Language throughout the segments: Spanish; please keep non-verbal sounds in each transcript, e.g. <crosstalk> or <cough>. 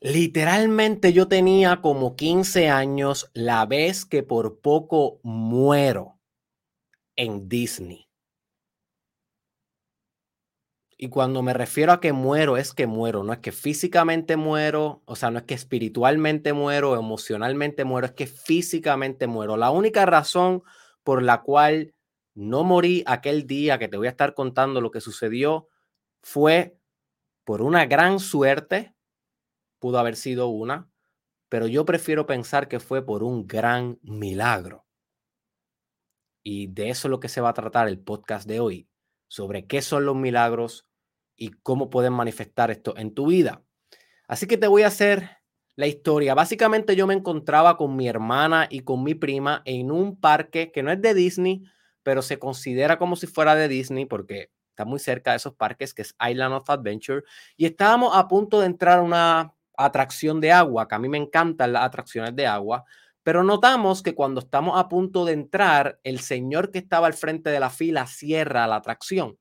Literalmente yo tenía como 15 años la vez que por poco muero en Disney. Y cuando me refiero a que muero, es que muero, no es que físicamente muero, o sea, no es que espiritualmente muero, emocionalmente muero, es que físicamente muero. La única razón por la cual no morí aquel día que te voy a estar contando lo que sucedió fue por una gran suerte, pudo haber sido una, pero yo prefiero pensar que fue por un gran milagro. Y de eso es lo que se va a tratar el podcast de hoy, sobre qué son los milagros, y cómo pueden manifestar esto en tu vida. Así que te voy a hacer la historia. Básicamente yo me encontraba con mi hermana y con mi prima en un parque que no es de Disney, pero se considera como si fuera de Disney porque está muy cerca de esos parques, que es Island of Adventure. Y estábamos a punto de entrar a una atracción de agua, que a mí me encantan las atracciones de agua, pero notamos que cuando estamos a punto de entrar, el señor que estaba al frente de la fila cierra la atracción.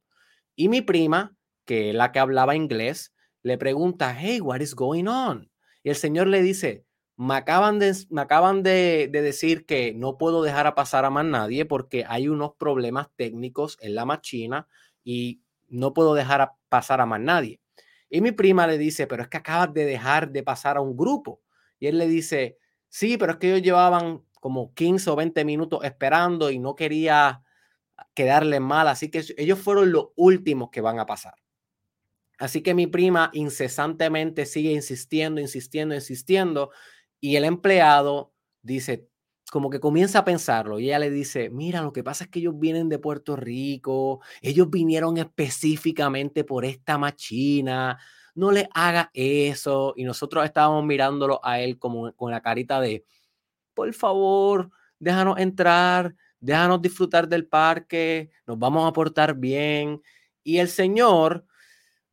Y mi prima que la que hablaba inglés, le pregunta, hey, what is going on? Y el señor le dice, me acaban de, me acaban de, decir que no puedo dejar a pasar a más nadie porque hay unos problemas técnicos en la máquina y no puedo dejar a pasar a más nadie. Y mi prima le dice, pero es que acabas de dejar de pasar a un grupo. Y él le dice, sí, pero es que ellos llevaban como 15 o 20 minutos esperando y no quería quedarle mal, así que ellos fueron los últimos que van a pasar. Así que mi prima incesantemente sigue insistiendo, insistiendo, insistiendo. Y el empleado dice, como que comienza a pensarlo. Y ella le dice, mira, lo que pasa es que ellos vienen de Puerto Rico. Ellos vinieron específicamente por esta machina. No le haga eso. Y nosotros estábamos mirándolo a él como con la carita de, por favor, déjanos entrar, déjanos disfrutar del parque, nos vamos a portar bien. Y el señor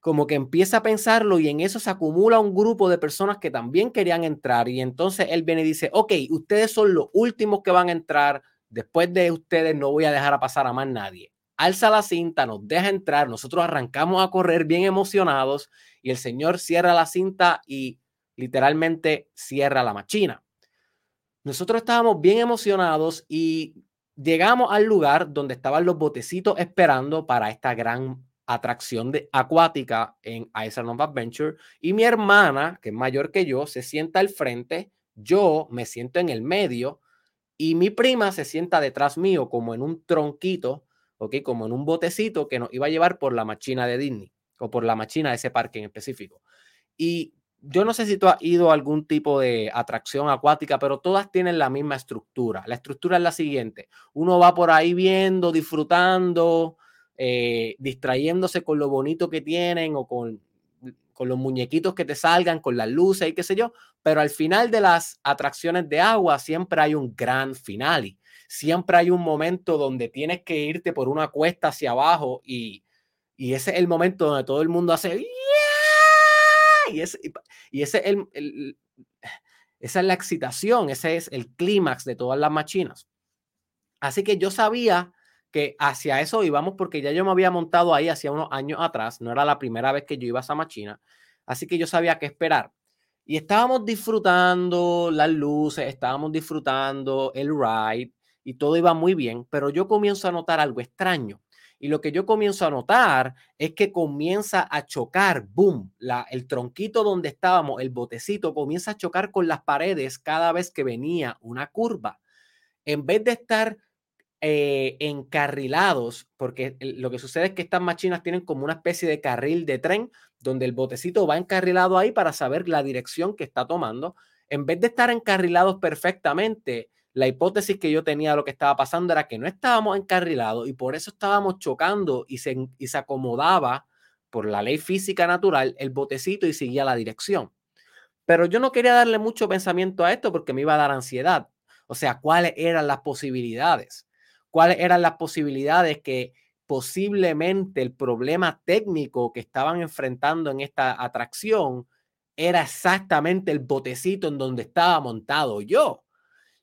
como que empieza a pensarlo y en eso se acumula un grupo de personas que también querían entrar y entonces él viene y dice, ok, ustedes son los últimos que van a entrar, después de ustedes no voy a dejar a pasar a más nadie. Alza la cinta, nos deja entrar, nosotros arrancamos a correr bien emocionados y el señor cierra la cinta y literalmente cierra la machina. Nosotros estábamos bien emocionados y llegamos al lugar donde estaban los botecitos esperando para esta gran atracción de, acuática en Island of Adventure y mi hermana, que es mayor que yo, se sienta al frente, yo me siento en el medio y mi prima se sienta detrás mío como en un tronquito, ¿ok? Como en un botecito que nos iba a llevar por la machina de Disney o por la machina de ese parque en específico. Y yo no sé si tú has ido a algún tipo de atracción acuática, pero todas tienen la misma estructura. La estructura es la siguiente. Uno va por ahí viendo, disfrutando, eh, distrayéndose con lo bonito que tienen o con, con los muñequitos que te salgan, con las luces y qué sé yo, pero al final de las atracciones de agua siempre hay un gran finale, siempre hay un momento donde tienes que irte por una cuesta hacia abajo y, y ese es el momento donde todo el mundo hace y ese, y ese es el, esa es la excitación, ese es el clímax de todas las machinas. Así que yo sabía que hacia eso íbamos porque ya yo me había montado ahí hacia unos años atrás, no era la primera vez que yo iba a esa máquina, así que yo sabía qué esperar. Y estábamos disfrutando las luces, estábamos disfrutando el ride y todo iba muy bien, pero yo comienzo a notar algo extraño. Y lo que yo comienzo a notar es que comienza a chocar, boom, la, el tronquito donde estábamos, el botecito, comienza a chocar con las paredes cada vez que venía una curva. En vez de estar eh, encarrilados, porque lo que sucede es que estas máquinas tienen como una especie de carril de tren donde el botecito va encarrilado ahí para saber la dirección que está tomando. En vez de estar encarrilados perfectamente, la hipótesis que yo tenía de lo que estaba pasando era que no estábamos encarrilados y por eso estábamos chocando y se, y se acomodaba por la ley física natural el botecito y seguía la dirección. Pero yo no quería darle mucho pensamiento a esto porque me iba a dar ansiedad. O sea, cuáles eran las posibilidades cuáles eran las posibilidades que posiblemente el problema técnico que estaban enfrentando en esta atracción era exactamente el botecito en donde estaba montado yo.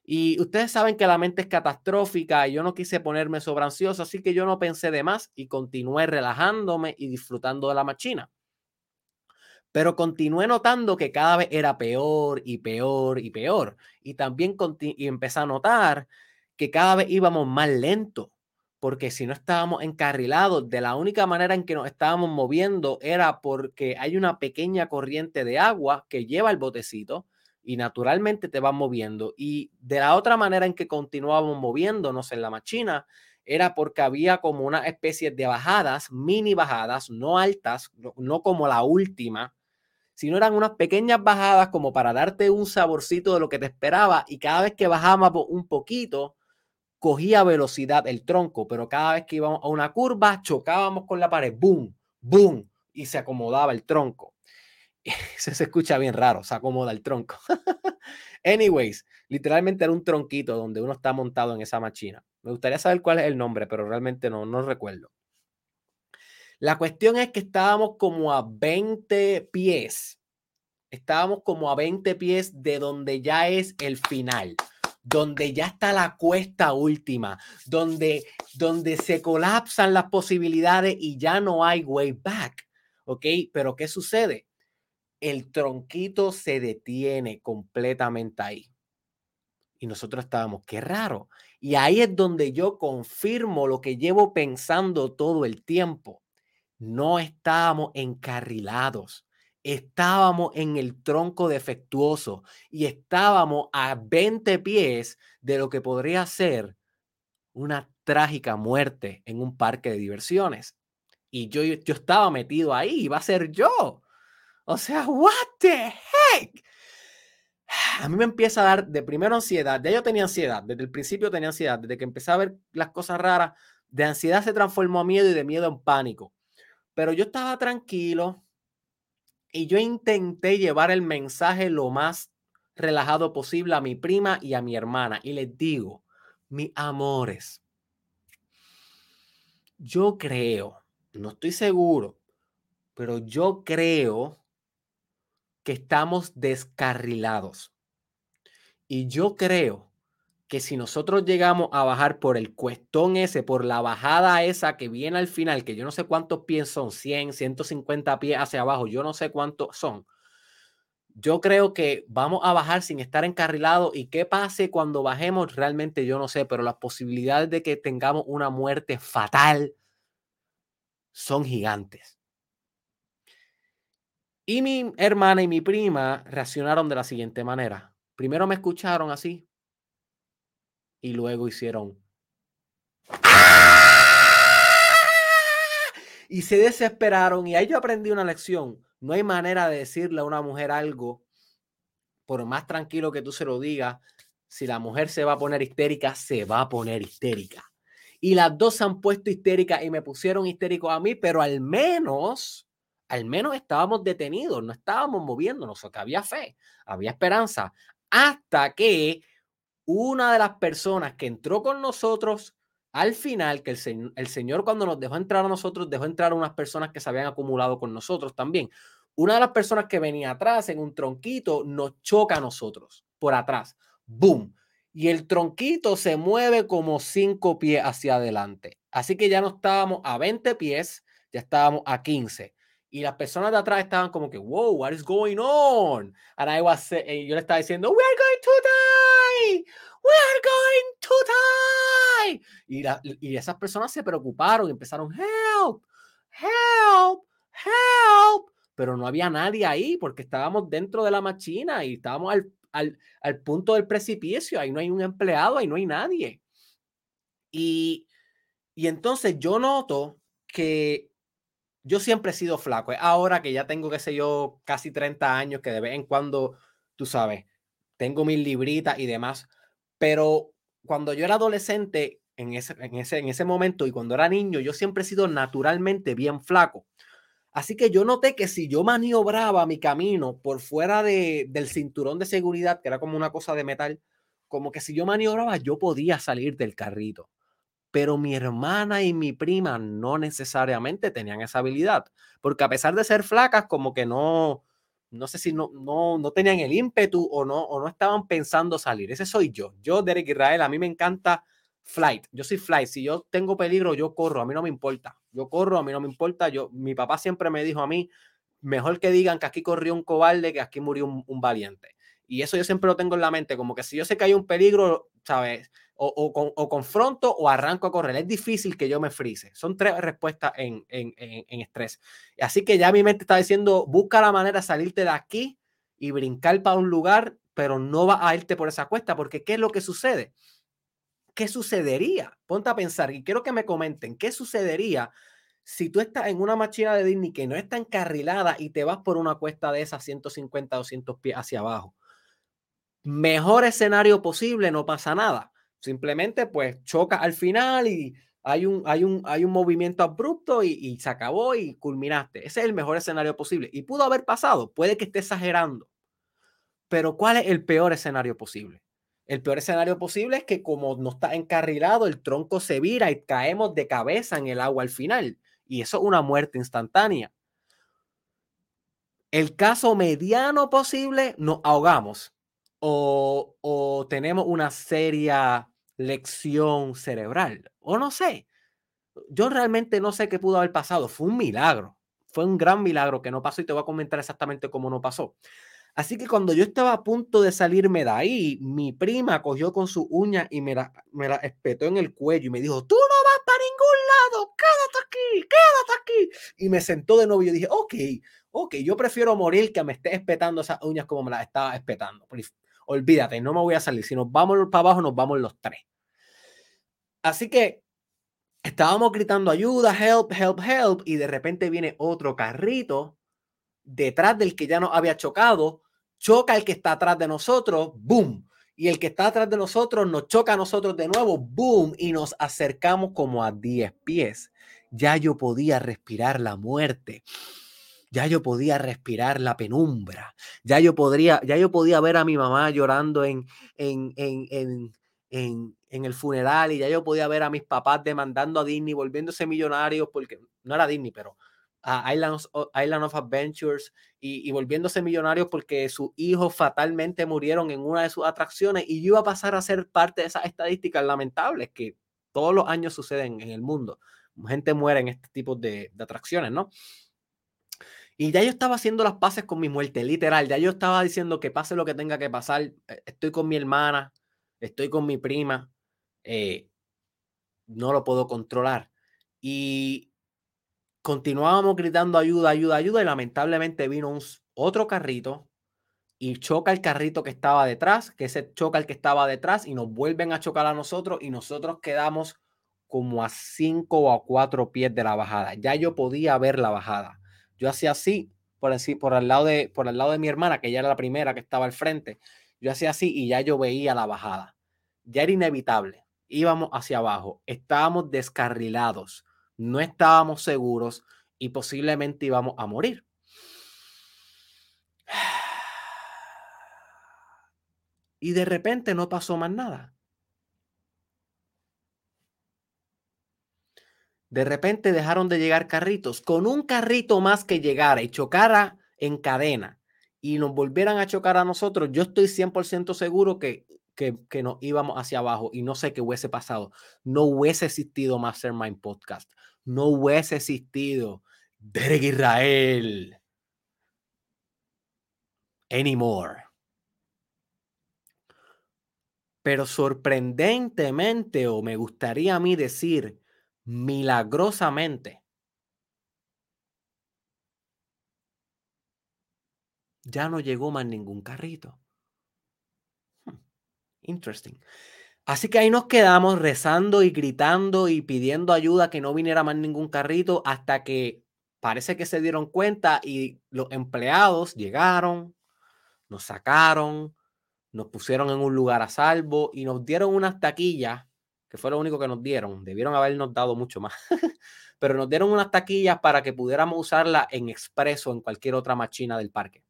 Y ustedes saben que la mente es catastrófica y yo no quise ponerme sobre ansioso, así que yo no pensé de más y continué relajándome y disfrutando de la máquina. Pero continué notando que cada vez era peor y peor y peor. Y también y empecé a notar que cada vez íbamos más lento, porque si no estábamos encarrilados, de la única manera en que nos estábamos moviendo era porque hay una pequeña corriente de agua que lleva el botecito y naturalmente te vas moviendo. Y de la otra manera en que continuábamos moviéndonos en la machina era porque había como una especie de bajadas, mini bajadas, no altas, no, como la última, sino eran unas pequeñas bajadas como para darte un saborcito de lo que te esperaba y cada vez que bajábamos un poquito, cogía velocidad el tronco, pero cada vez que íbamos a una curva, chocábamos con la pared, boom, boom, y se acomodaba el tronco. <laughs> Eso se escucha bien raro, se acomoda el tronco. <laughs> Anyways, literalmente era un tronquito donde uno está montado en esa máquina. Me gustaría saber cuál es el nombre, pero realmente no, no recuerdo. La cuestión es que estábamos como a 20 pies. Estábamos como a 20 pies de donde ya es el final, donde ya está la cuesta última, donde, donde se colapsan las posibilidades y ya no hay way back. ¿Ok? Pero ¿qué sucede? El tronquito se detiene completamente ahí. Y nosotros estábamos, qué raro. Y ahí es donde yo confirmo lo que llevo pensando todo el tiempo. No estábamos encarrilados, estábamos en el tronco defectuoso y estábamos a 20 pies de lo que podría ser una trágica muerte en un parque de diversiones. Y yo, yo estaba metido ahí, iba a ser yo. O sea, what the heck? a mí me empieza a dar de primero ansiedad. Ya yo tenía ansiedad, desde el principio tenía ansiedad, desde que empecé a ver las cosas raras, de ansiedad se transformó a miedo y de miedo en pánico. Pero yo estaba tranquilo y yo intenté llevar el mensaje lo más relajado posible a mi prima y a mi hermana. Y les digo, mis amores, yo creo, no estoy seguro, pero yo creo que estamos descarrilados. Y yo creo que si nosotros llegamos a bajar por el cuestón ese, por la bajada esa que viene al final, que yo no sé cuántos pies son, 100, 150 pies hacia abajo, yo no sé cuántos son. Yo creo que vamos a bajar sin estar encarrilados y qué pase cuando bajemos, realmente yo no sé, pero las posibilidades de que tengamos una muerte fatal son gigantes. Y mi hermana y mi prima reaccionaron de la siguiente manera. Primero me escucharon así y luego hicieron... Y se desesperaron y ahí yo aprendí una lección. No hay manera de decirle a una mujer algo, por más tranquilo que tú se lo digas, si la mujer se va a poner histérica, se va a poner histérica. Y las dos se han puesto histéricas y me pusieron histérico a mí, pero al menos al menos estábamos detenidos, no estábamos moviéndonos, o que había fe, había esperanza, hasta que una de las personas que entró con nosotros al final, que el, Señor cuando nos dejó entrar a nosotros, dejó entrar a unas personas que se habían acumulado con nosotros también. Una de las personas que venía atrás en un tronquito nos choca a nosotros por atrás. ¡Boom! Y el tronquito se mueve como cinco pies hacia adelante. Así que ya no estábamos a 20 pies, ya estábamos a 15 y las personas de atrás estaban como que, wow, what is going on? And I was, y yo le estaba diciendo, we are going to die, we are going to die. Y, y esas personas se preocuparon empezaron, help, help, help. Pero no había nadie ahí porque estábamos dentro de la máquina y estábamos al, al, al punto del precipicio. Ahí no hay un empleado, ahí no hay nadie. Y, y entonces yo noto que yo siempre he sido flaco. Ahora que ya tengo, qué sé yo, casi 30 años, que de vez en cuando, tú sabes, tengo mis libritas y demás. Pero cuando yo era adolescente, en ese, en ese, en ese momento y cuando era niño, yo siempre he sido naturalmente bien flaco. Así que yo noté que si yo maniobraba mi camino por fuera de, del cinturón de seguridad, que era como una cosa de metal, como que si yo maniobraba, yo podía salir del carrito pero mi hermana y mi prima no necesariamente tenían esa habilidad, porque a pesar de ser flacas, como que no, no sé si no, no, no tenían el ímpetu o no, o no estaban pensando salir. Ese soy yo. Yo, Derek Israel, a mí me encanta flight. Yo soy flight. Si yo tengo peligro, yo corro. A mí no me importa. Yo corro, a mí no me importa. Yo, mi papá siempre me dijo a mí, mejor que digan que aquí corrió un cobarde que aquí murió un, valiente. Y eso yo siempre lo tengo en la mente, como que si yo sé que hay un peligro, ¿sabes? O, confronto o arranco a correr. Es difícil que yo me frise. Son tres respuestas en, en, en, estrés. Así que ya mi mente está diciendo, busca la manera de salirte de aquí y brincar para un lugar, pero no va a irte por esa cuesta, porque ¿qué es lo que sucede? ¿Qué sucedería? Ponte a pensar y quiero que me comenten, ¿qué sucedería si tú estás en una máquina de Disney que no está encarrilada y te vas por una cuesta de esas 150, 200 pies hacia abajo? Mejor escenario posible, no pasa nada. Simplemente pues choca al final y hay un, hay un, hay un movimiento abrupto y, y, se acabó y culminaste. Ese es el mejor escenario posible. Y pudo haber pasado, puede que esté exagerando. Pero ¿cuál es el peor escenario posible? El peor escenario posible es que como no está encarrilado, el tronco se vira y caemos de cabeza en el agua al final. Y eso es una muerte instantánea. El caso mediano posible, nos ahogamos o, o tenemos una seria lección cerebral. O no sé. Yo realmente no sé qué pudo haber pasado. Fue un milagro. Fue un gran milagro que no pasó y te voy a comentar exactamente cómo no pasó. Así que cuando yo estaba a punto de salirme de ahí, mi prima cogió con su uña y me la, me la espetó en el cuello y me dijo, tú no vas para ningún lado, quédate aquí, quédate aquí. Y me sentó de nuevo y yo dije, ok, ok, yo prefiero morir que me esté espetando esas uñas como me las estaba espetando. Olvídate, no me voy a salir. Si nos vamos para abajo, nos vamos los tres. Así que estábamos gritando ayuda, help, help, help, y de repente viene otro carrito detrás del que ya nos había chocado, choca el que está atrás de nosotros, boom. Y el que está atrás de nosotros nos choca a nosotros de nuevo, boom. Y nos acercamos como a 10 pies. Ya yo podía respirar la muerte. Ya yo podía respirar la penumbra. Ya yo podría, ya yo podía ver a mi mamá llorando en, en, en, en, en, el funeral y ya yo podía ver a mis papás demandando a Disney, volviéndose millonarios, porque no era Disney, pero a Island, of, Adventures y, volviéndose millonarios porque sus hijos fatalmente murieron en una de sus atracciones y yo iba a pasar a ser parte de esas estadísticas lamentables que todos los años suceden en el mundo. Gente muere en este tipo de, de atracciones, ¿no? Y ya yo estaba haciendo las paces con mi muerte, literal. Ya yo estaba diciendo que pase lo que tenga que pasar. Eh, estoy con mi hermana, estoy con mi prima. Eh, no lo puedo controlar. Y continuábamos gritando ayuda, ayuda, ayuda y lamentablemente vino un, otro carrito y choca el carrito que estaba detrás, que se choca el que estaba detrás y nos vuelven a chocar a nosotros y nosotros quedamos como a cinco o a cuatro pies de la bajada. Ya yo podía ver la bajada. Yo hacía así por, así, por, el lado de, por el lado de mi hermana, que ya era la primera que estaba al frente. Yo hacía así y ya yo veía la bajada. Ya era inevitable. Íbamos hacia abajo. Estábamos descarrilados no estábamos seguros y posiblemente íbamos a morir. <sighs> Y de repente no pasó más nada. De repente dejaron de llegar carritos. Con un carrito más que llegara y chocara en cadena y nos volvieran a chocar a nosotros, yo estoy 100% seguro que, que, nos íbamos hacia abajo y no sé qué hubiese pasado. No hubiese existido Mastermind Podcast no hubiese existido Derek Israel anymore. Pero sorprendentemente, o me gustaría a mí decir milagrosamente, ya no llegó más ningún carrito. Hmm, interesting. Así que ahí nos quedamos rezando y gritando y pidiendo ayuda que no viniera más ningún carrito hasta que parece que se dieron cuenta y los empleados llegaron, nos sacaron, nos pusieron en un lugar a salvo y nos dieron unas taquillas, que fue lo único que nos dieron. Debieron habernos dado mucho más. <laughs> Pero nos dieron unas taquillas para que pudiéramos usarla en expreso en cualquier otra máquina del parque.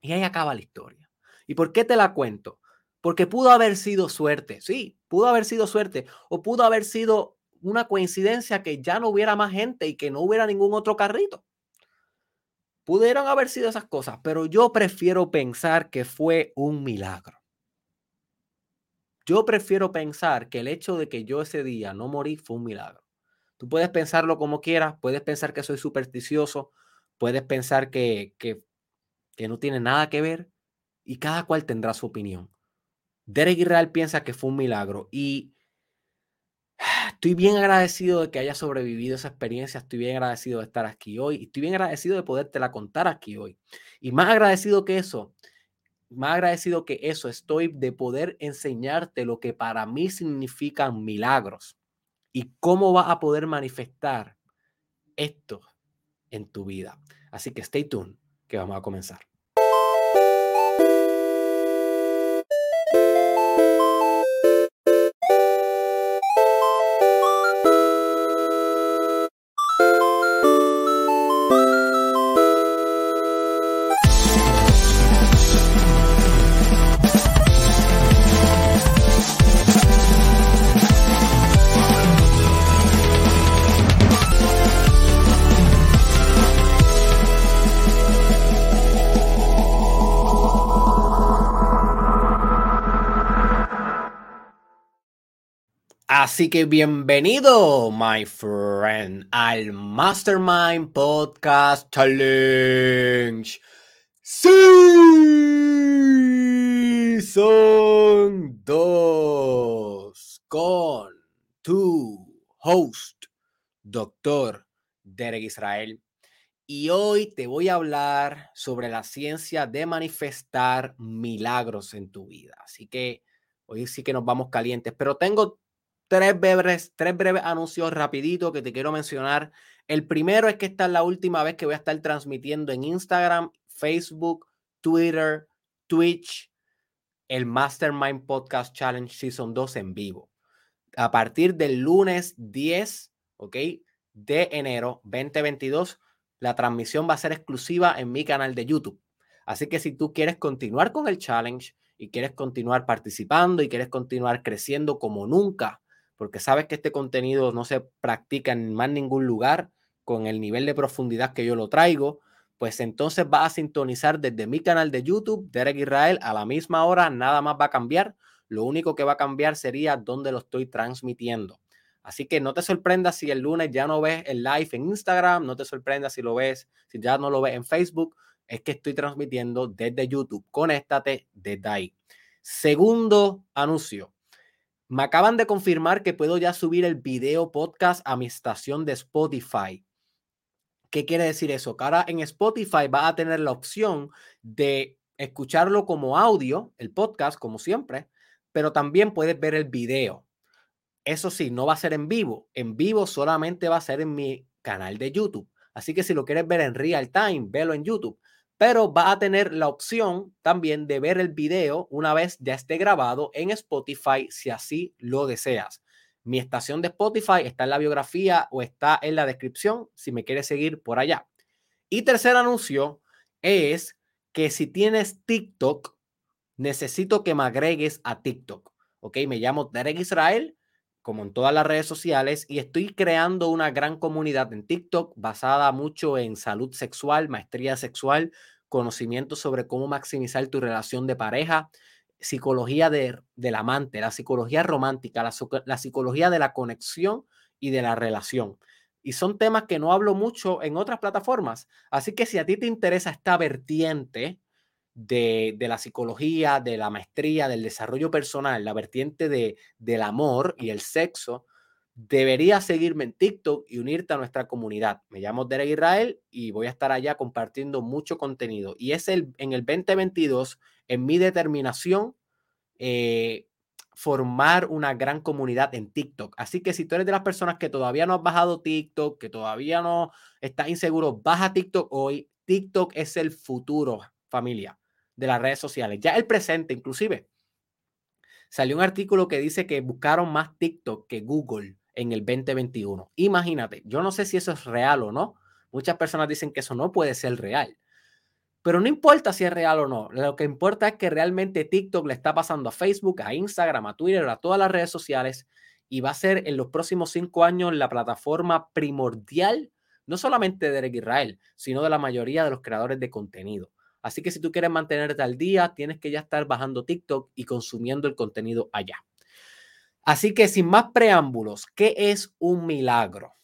Y ahí acaba la historia. ¿Y por qué te la cuento? Porque pudo haber sido suerte, sí, pudo haber sido suerte, o pudo haber sido una coincidencia que ya no hubiera más gente y que no hubiera ningún otro carrito. Pudieron haber sido esas cosas, pero yo prefiero pensar que fue un milagro. Yo prefiero pensar que el hecho de que yo ese día no morí fue un milagro. Tú puedes pensarlo como quieras, puedes pensar que soy supersticioso, puedes pensar que, que, que no tiene nada que ver y cada cual tendrá su opinión. Derek Israel piensa que fue un milagro y <sighs> estoy bien agradecido de que haya sobrevivido esa experiencia, estoy bien agradecido de estar aquí hoy y estoy bien agradecido de podértela contar aquí hoy. Y más agradecido que eso, más agradecido que eso estoy de poder enseñarte lo que para mí significan milagros y cómo vas a poder manifestar esto en tu vida. Así que stay tuned, que vamos a comenzar. Así que bienvenido, my friend, al Mastermind Podcast Challenge. Sí, son dos con tu host, doctor Derek Israel. Y hoy te voy a hablar sobre la ciencia de manifestar milagros en tu vida. Así que hoy sí que nos vamos calientes, pero tengo tres breves, tres breves anuncios rapiditos que te quiero mencionar. El primero es que esta es la última vez que voy a estar transmitiendo en Instagram, Facebook, Twitter, Twitch, el Mastermind Podcast Challenge Season 2 en vivo. A partir del lunes 10, ¿ok? De enero 2022, la transmisión va a ser exclusiva en mi canal de YouTube. Así que si tú quieres continuar con el challenge y quieres continuar participando y quieres continuar creciendo como nunca porque sabes que este contenido no se practica en más ningún lugar con el nivel de profundidad que yo lo traigo, pues entonces va a sintonizar desde mi canal de YouTube, Derek Israel, a la misma hora, nada más va a cambiar. Lo único que va a cambiar sería dónde lo estoy transmitiendo. Así que no te sorprendas si el lunes ya no ves el live en Instagram, no te sorprendas si lo ves, si ya no lo ves en Facebook, es que estoy transmitiendo desde YouTube. Conéctate desde ahí. Segundo anuncio. Me acaban de confirmar que puedo ya subir el video podcast a mi estación de Spotify. ¿Qué quiere decir eso? Que ahora en Spotify va a tener la opción de escucharlo como audio, el podcast, como siempre, pero también puedes ver el video. Eso sí, no va a ser en vivo. En vivo solamente va a ser en mi canal de YouTube. Así que si lo quieres ver en real time, velo en YouTube pero va a tener la opción también de ver el video una vez ya esté grabado en Spotify si así lo deseas. Mi estación de Spotify está en la biografía o está en la descripción si me quieres seguir por allá. Y tercer anuncio es que si tienes TikTok, necesito que me agregues a TikTok. Ok, me llamo Derek Israel, como en todas las redes sociales, y estoy creando una gran comunidad en TikTok basada mucho en salud sexual, maestría sexual, conocimiento sobre cómo maximizar tu relación de pareja, psicología de, del amante, la psicología romántica, la, la psicología de la conexión y de la relación. Y son temas que no hablo mucho en otras plataformas. Así que si a ti te interesa esta vertiente de, de, la psicología, de la maestría, del desarrollo personal, la vertiente de, del amor y el sexo, deberías seguirme en TikTok y unirte a nuestra comunidad. Me llamo Derek Israel y voy a estar allá compartiendo mucho contenido. Y es el, en el 2022, en mi determinación, eh, formar una gran comunidad en TikTok. Así que si tú eres de las personas que todavía no has bajado TikTok, que todavía no estás inseguro, baja TikTok hoy. TikTok es el futuro, familia, de las redes sociales. Ya el presente, inclusive. Salió un artículo que dice que buscaron más TikTok que Google en el 2021. Imagínate, yo no sé si eso es real o no. Muchas personas dicen que eso no puede ser real. Pero no importa si es real o no. Lo que importa es que realmente TikTok le está pasando a Facebook, a Instagram, a Twitter, a todas las redes sociales y va a ser en los próximos cinco años la plataforma primordial, no solamente de Derek Israel, sino de la mayoría de los creadores de contenido. Así que si tú quieres mantenerte al día, tienes que ya estar bajando TikTok y consumiendo el contenido allá. Así que sin más preámbulos, ¿qué es un milagro?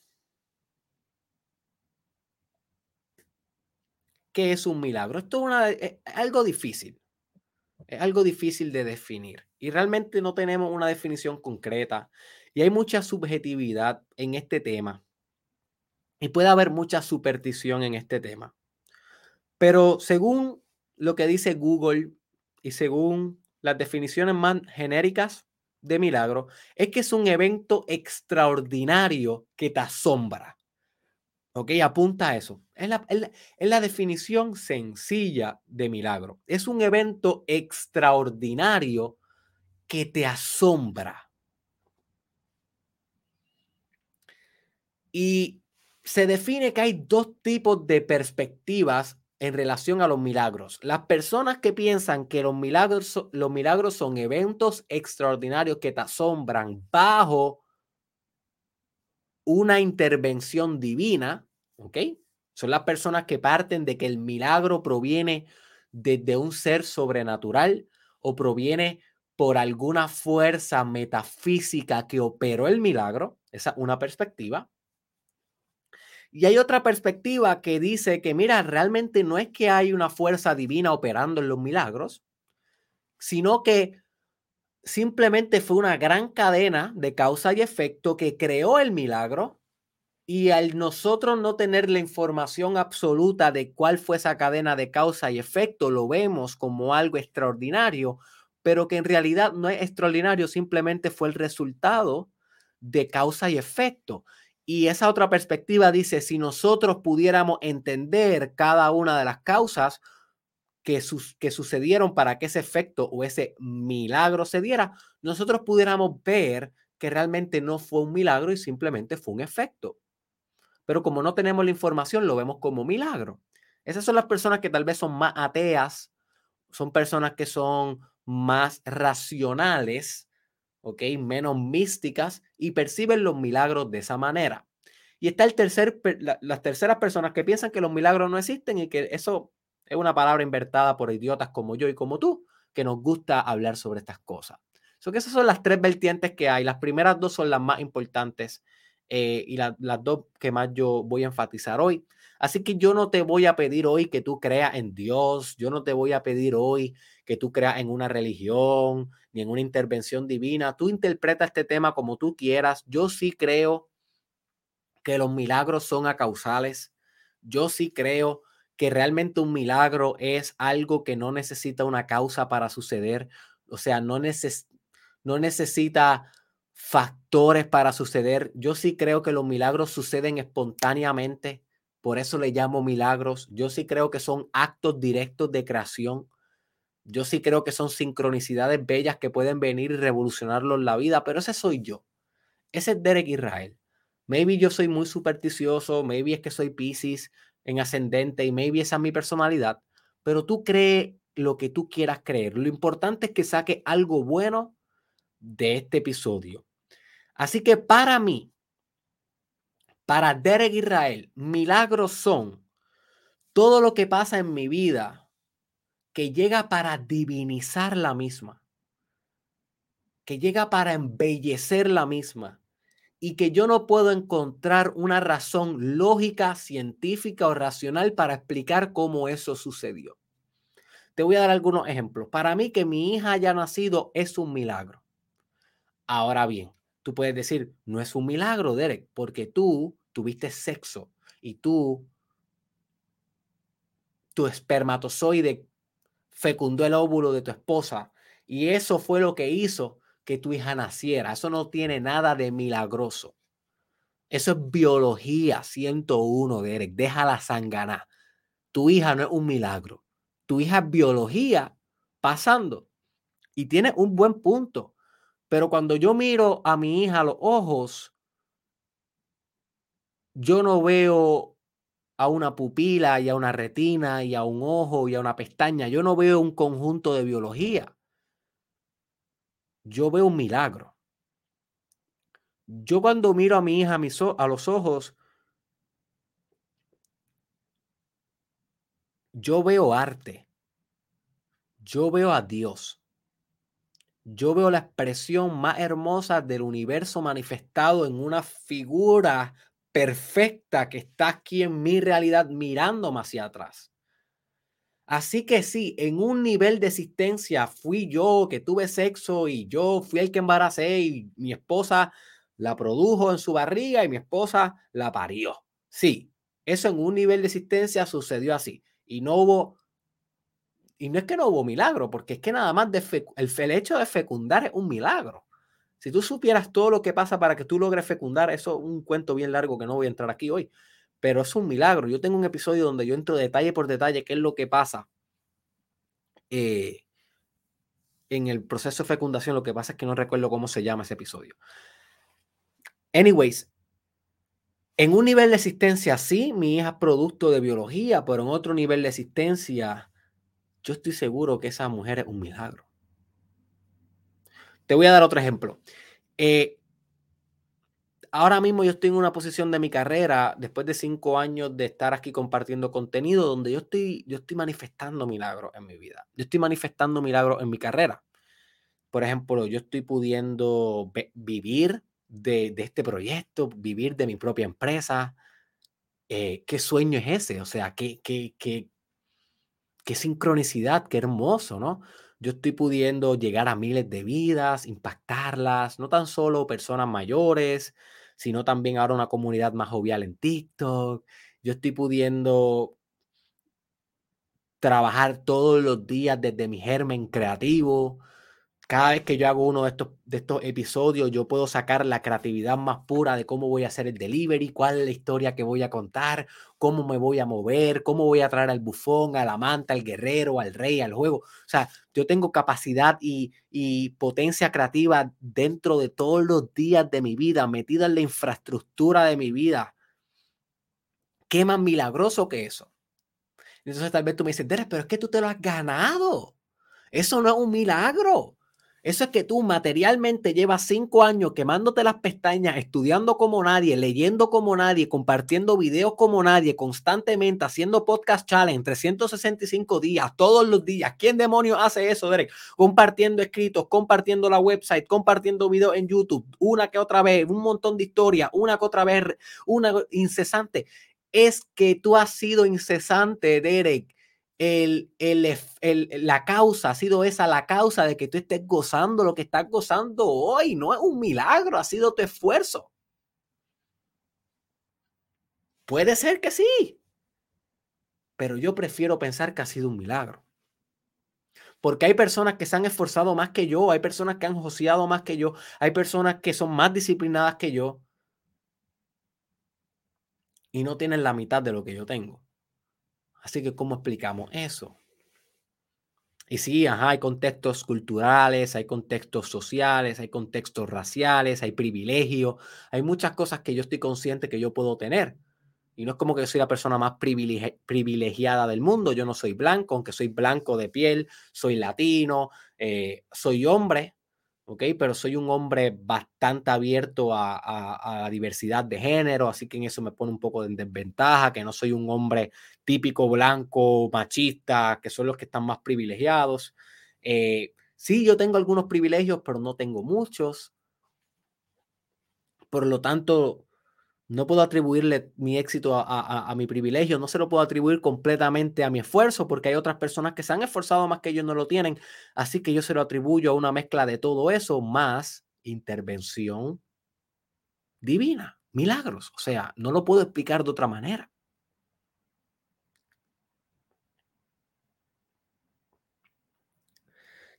qué es un milagro. Esto es, es algo difícil. Es algo difícil de definir y realmente no tenemos una definición concreta y hay mucha subjetividad en este tema y puede haber mucha superstición en este tema. Pero según lo que dice Google y según las definiciones más genéricas de milagro, es que es un evento extraordinario que te asombra. ¿Ok? Apunta a eso. Es la, es la definición sencilla de milagro. Es un evento extraordinario que te asombra. Y se define que hay dos tipos de perspectivas en relación a los milagros. Las personas que piensan que los milagros, los milagros son eventos extraordinarios que te asombran bajo una intervención divina, ¿ok? Son las personas que parten de que el milagro proviene desde un ser sobrenatural o proviene por alguna fuerza metafísica que operó el milagro. Esa es una perspectiva. Y hay otra perspectiva que dice que, mira, realmente no es que hay una fuerza divina operando en los milagros, sino que simplemente fue una gran cadena de causa y efecto que creó el milagro y al nosotros no tener la información absoluta de cuál fue esa cadena de causa y efecto, lo vemos como algo extraordinario, pero que en realidad no es extraordinario, simplemente fue el resultado de causa y efecto. Y esa otra perspectiva dice, si nosotros pudiéramos entender cada una de las causas que, que sucedieron para que ese efecto o ese milagro se diera, nosotros pudiéramos ver que realmente no fue un milagro y simplemente fue un efecto. Pero como no tenemos la información, lo vemos como milagro. Esas son las personas que tal vez son más ateas, son personas que son más racionales ¿ok? Menos místicas y perciben los milagros de esa manera. Y está el tercer, las terceras personas que piensan que los milagros no existen y que eso es una palabra invertada por idiotas como yo y como tú, que nos gusta hablar sobre estas cosas. So que esas son las tres vertientes que hay. Las primeras dos son las más importantes eh, y las dos que más yo voy a enfatizar hoy. Así que yo no te voy a pedir hoy que tú creas en Dios, yo no te voy a pedir hoy que tú creas en una religión ni en una intervención divina. Tú interpreta este tema como tú quieras. Yo sí creo que los milagros son acausales. Yo sí creo que realmente un milagro es algo que no necesita una causa para suceder. O sea, no, no necesita factores para suceder. Yo sí creo que los milagros suceden espontáneamente. Por eso le llamo milagros. Yo sí creo que son actos directos de creación. Yo sí creo que son sincronicidades bellas que pueden venir y revolucionarlo en la vida, pero ese soy yo. Ese es Derek Israel. Maybe yo soy muy supersticioso, maybe es que soy Pisces en ascendente y maybe esa es mi personalidad, pero tú crees lo que tú quieras creer. Lo importante es que saque algo bueno de este episodio. Así que para mí, para Derek Israel, milagros son todo lo que pasa en mi vida que llega para divinizar la misma, que llega para embellecer la misma y que yo no puedo encontrar una razón lógica, científica o racional para explicar cómo eso sucedió. Te voy a dar algunos ejemplos. Para mí que mi hija haya nacido es un milagro. Ahora bien, tú puedes decir, no es un milagro, Derek, porque tú tuviste sexo y tú, tu espermatozoide fecundó el óvulo de tu esposa y eso fue lo que hizo que tu hija naciera. Eso no tiene nada de milagroso. Eso es biología 101, Derek. Déjala sangana. Tu hija no es un milagro. Tu hija es biología pasando. Y tiene un buen punto. Pero cuando yo miro a mi hija a los ojos, yo no veo a una pupila y a una retina y a un ojo y a una pestaña. Yo no veo un conjunto de biología. Yo veo un milagro. Yo cuando miro a mi hija a, mis, a los ojos, yo veo arte. Yo veo a Dios. Yo veo la expresión más hermosa del universo manifestado en una figura perfecta que está aquí en mi realidad mirándome hacia atrás. Así que sí, en un nivel de existencia fui yo que tuve sexo y yo fui el que embaracé y mi esposa la produjo en su barriga y mi esposa la parió. Sí, eso en un nivel de existencia sucedió así y no hubo y no es que no hubo milagro, porque es que nada más de el, el hecho de fecundar es un milagro. Si tú supieras todo lo que pasa para que tú logres fecundar, eso es un cuento bien largo que no voy a entrar aquí hoy pero es un milagro. Yo tengo un episodio donde yo entro detalle por detalle qué es lo que pasa eh, en el proceso de fecundación. Lo que pasa es que no recuerdo cómo se llama ese episodio. Anyways, en un nivel de existencia, sí, mi hija es producto de biología, pero en otro nivel de existencia, yo estoy seguro que esa mujer es un milagro. Te voy a dar otro ejemplo. Eh, ahora mismo yo estoy en una posición de mi carrera, después de cinco años de estar aquí compartiendo contenido, donde yo estoy, yo estoy manifestando milagros en mi vida. Yo estoy manifestando milagros en mi carrera. Por ejemplo, yo estoy pudiendo vivir de, este proyecto, vivir de mi propia empresa. Eh, ¿Qué sueño es ese? O sea, qué, qué, qué, qué sincronicidad, qué hermoso, ¿no? Yo estoy pudiendo llegar a miles de vidas, impactarlas, no tan solo personas mayores, sino también ahora una comunidad más jovial en TikTok. Yo estoy pudiendo trabajar todos los días desde mi germen creativo. Cada vez que yo hago uno de estos, de estos episodios, yo puedo sacar la creatividad más pura de cómo voy a hacer el delivery, cuál es la historia que voy a contar, cómo me voy a mover, cómo voy a traer al bufón, al amante, al guerrero, al rey, al juego. O sea, yo tengo capacidad y, y potencia creativa dentro de todos los días de mi vida, metida en la infraestructura de mi vida. ¿Qué más milagroso que eso? Entonces tal vez tú me dices, Derek, pero es que tú te lo has ganado. Eso no es un milagro. Eso es que tú materialmente llevas cinco años quemándote las pestañas, estudiando como nadie, leyendo como nadie, compartiendo videos como nadie, constantemente haciendo podcast challenge 365 días, todos los días. ¿Quién demonios hace eso, Derek? Compartiendo escritos, compartiendo la website, compartiendo videos en YouTube, una que otra vez, un montón de historias, una que otra vez, una incesante. Es que tú has sido incesante, Derek el, la causa, ha sido esa la causa de que tú estés gozando lo que estás gozando hoy. No es un milagro, ha sido tu esfuerzo. Puede ser que sí, pero yo prefiero pensar que ha sido un milagro. Porque hay personas que se han esforzado más que yo, hay personas que han joseado más que yo, hay personas que son más disciplinadas que yo y no tienen la mitad de lo que yo tengo. Así que, ¿cómo explicamos eso? Y sí, ajá, hay contextos culturales, hay contextos sociales, hay contextos raciales, hay privilegios, hay muchas cosas que yo estoy consciente que yo puedo tener. Y no es como que soy la persona más privilegiada del mundo. Yo no soy blanco, aunque soy blanco de piel, soy latino, eh, soy hombre, ¿ok? Pero soy un hombre bastante abierto a, la diversidad de género, así que en eso me pone un poco de desventaja, que no soy un hombre típico blanco, machista, que son los que están más privilegiados. Eh, sí, yo tengo algunos privilegios, pero no tengo muchos. Por lo tanto, no puedo atribuirle mi éxito a, mi privilegio, no se lo puedo atribuir completamente a mi esfuerzo, porque hay otras personas que se han esforzado más que ellos no lo tienen. Así que yo se lo atribuyo a una mezcla de todo eso, más intervención divina, milagros. O sea, no lo puedo explicar de otra manera.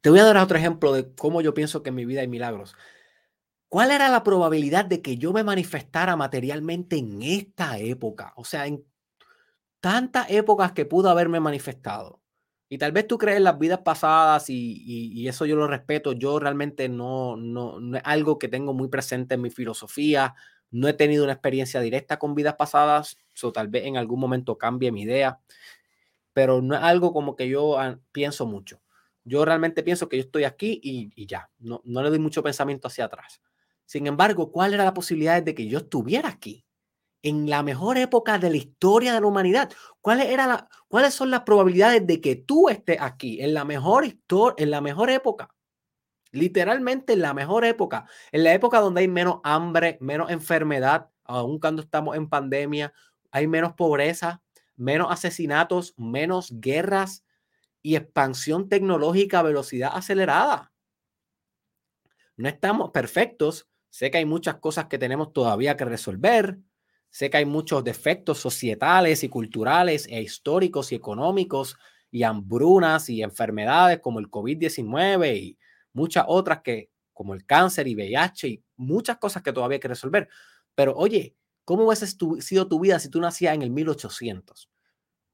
Te voy a dar otro ejemplo de cómo yo pienso que en mi vida hay milagros. ¿Cuál era la probabilidad de que yo me manifestara materialmente en esta época? O sea, en tantas épocas que pudo haberme manifestado. Y tal vez tú crees en las vidas pasadas y, eso yo lo respeto. Yo realmente no, no, no, es algo que tengo muy presente en mi filosofía. No he tenido una experiencia directa con vidas pasadas. O tal vez en algún momento cambie mi idea. Pero no es algo como que yo ah, pienso mucho. Yo realmente pienso que yo estoy aquí y, y ya. No, no le doy mucho pensamiento hacia atrás. Sin embargo, ¿cuál era la posibilidad de que yo estuviera aquí? En la mejor época de la historia de la humanidad. ¿Cuáles, era ¿Cuáles son las probabilidades de que tú estés aquí? En la mejor historia, en la mejor época. Literalmente en la mejor época. En la época donde hay menos hambre, menos enfermedad, aun cuando estamos en pandemia, hay menos pobreza, menos asesinatos, menos guerras, y expansión tecnológica a velocidad acelerada. No estamos perfectos. Sé que hay muchas cosas que tenemos todavía que resolver. Sé que hay muchos defectos societales y culturales e históricos y económicos y hambrunas y enfermedades como el COVID-19 y muchas otras que como el cáncer y VIH y muchas cosas que todavía hay que resolver. Pero oye, ¿cómo hubiese sido tu vida si tú nacías en el 1800?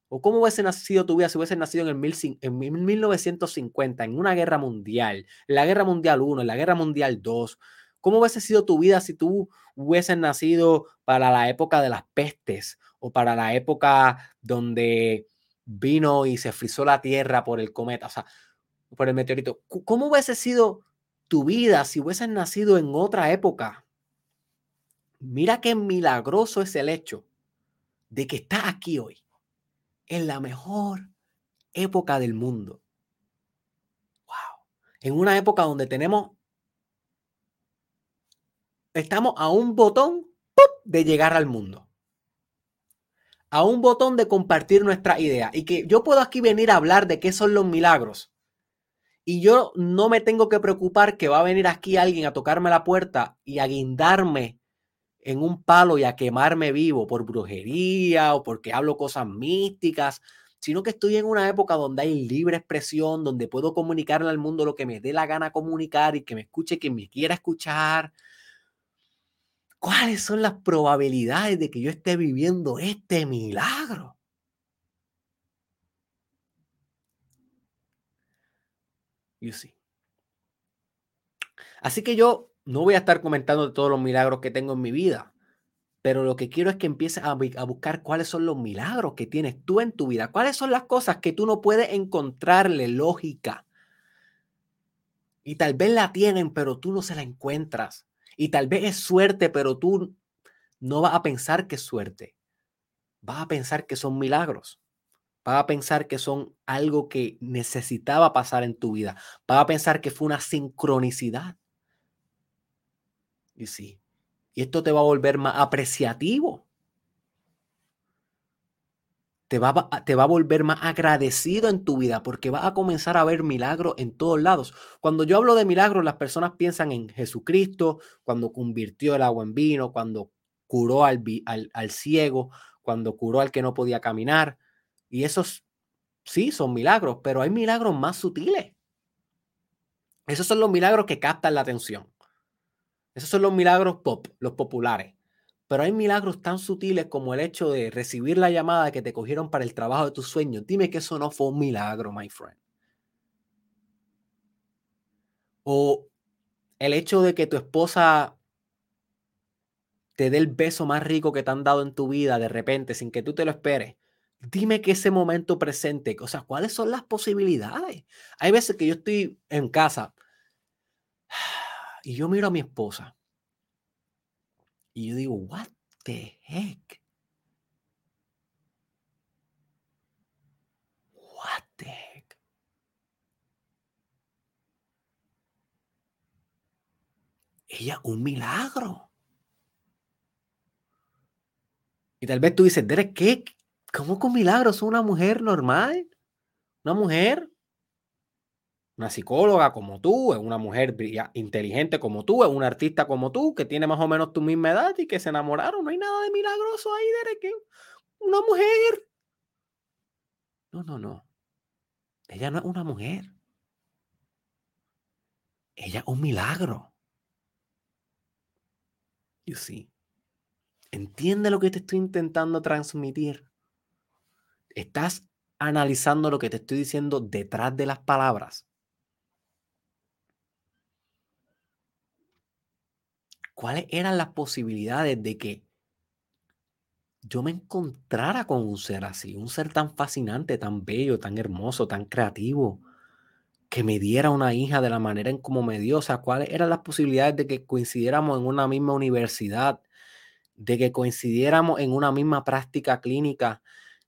¿O cómo hubiese nacido tu vida si hubiese nacido en, el en 1950, en una guerra mundial, en la guerra mundial 1, en la guerra mundial 2? ¿Cómo hubiese sido tu vida si tú hubieses nacido para la época de las pestes o para la época donde vino y se frizó la tierra por el cometa, o sea, por el meteorito? ¿Cómo hubiese sido tu vida si hubieses nacido en otra época? Mira qué milagroso es el hecho de que estás aquí hoy en la mejor época del mundo. Wow. En una época donde tenemos, estamos a un botón de llegar al mundo. A un botón de compartir nuestra idea. Y que yo puedo aquí venir a hablar de qué son los milagros. Y yo no me tengo que preocupar que va a venir aquí alguien a tocarme la puerta y a guindarme en un palo y a quemarme vivo por brujería o porque hablo cosas místicas, sino que estoy en una época donde hay libre expresión, donde puedo comunicarle al mundo lo que me dé la gana comunicar y que me escuche quien me quiera escuchar. ¿Cuáles son las probabilidades de que yo esté viviendo este milagro? You see. Así que yo no voy a estar comentando todos los milagros que tengo en mi vida, pero lo que quiero es que empieces a, a, buscar cuáles son los milagros que tienes tú en tu vida, cuáles son las cosas que tú no puedes encontrarle lógica. Y tal vez la tienen, pero tú no se la encuentras. Y tal vez es suerte, pero tú no vas a pensar que es suerte. Vas a pensar que son milagros. Vas a pensar que son algo que necesitaba pasar en tu vida. Vas a pensar que fue una sincronicidad. Y sí. Y esto te va a volver más apreciativo. Te va, te va a volver más agradecido en tu vida porque vas a comenzar a ver milagros en todos lados. Cuando yo hablo de milagros, las personas piensan en Jesucristo, cuando convirtió el agua en vino, cuando curó al, al, al ciego, cuando curó al que no podía caminar. Y esos sí son milagros, pero hay milagros más sutiles. Esos son los milagros que captan la atención. Esos son los milagros pop, los populares. Pero hay milagros tan sutiles como el hecho de recibir la llamada que te cogieron para el trabajo de tus sueños. Dime que eso no fue un milagro, my friend. O el hecho de que tu esposa te dé el beso más rico que te han dado en tu vida de repente, sin que tú te lo esperes. Dime que ese momento presente, o sea, ¿cuáles son las posibilidades? Hay veces que yo estoy en casa y yo miro a mi esposa y yo digo, what the heck? What the heck? Ella, un milagro. Y tal vez tú dices, Derek, ¿qué? ¿Cómo con milagros? ¿Es una mujer normal? ¿Una mujer una psicóloga como tú, es una mujer inteligente como tú, es un artista como tú, que tiene más o menos tu misma edad y que se enamoraron. No hay nada de milagroso ahí, Derek. Una mujer. No, no, no. Ella no es una mujer. Ella es un milagro. You see. Entiende lo que te estoy intentando transmitir. Estás analizando lo que te estoy diciendo detrás de las palabras. Cuáles eran las posibilidades de que yo me encontrara con un ser así, un ser tan fascinante, tan bello, tan hermoso, tan creativo, que me diera una hija de la manera en como me dio. O sea, cuáles eran las posibilidades de que coincidiéramos en una misma universidad, de que coincidiéramos en una misma práctica clínica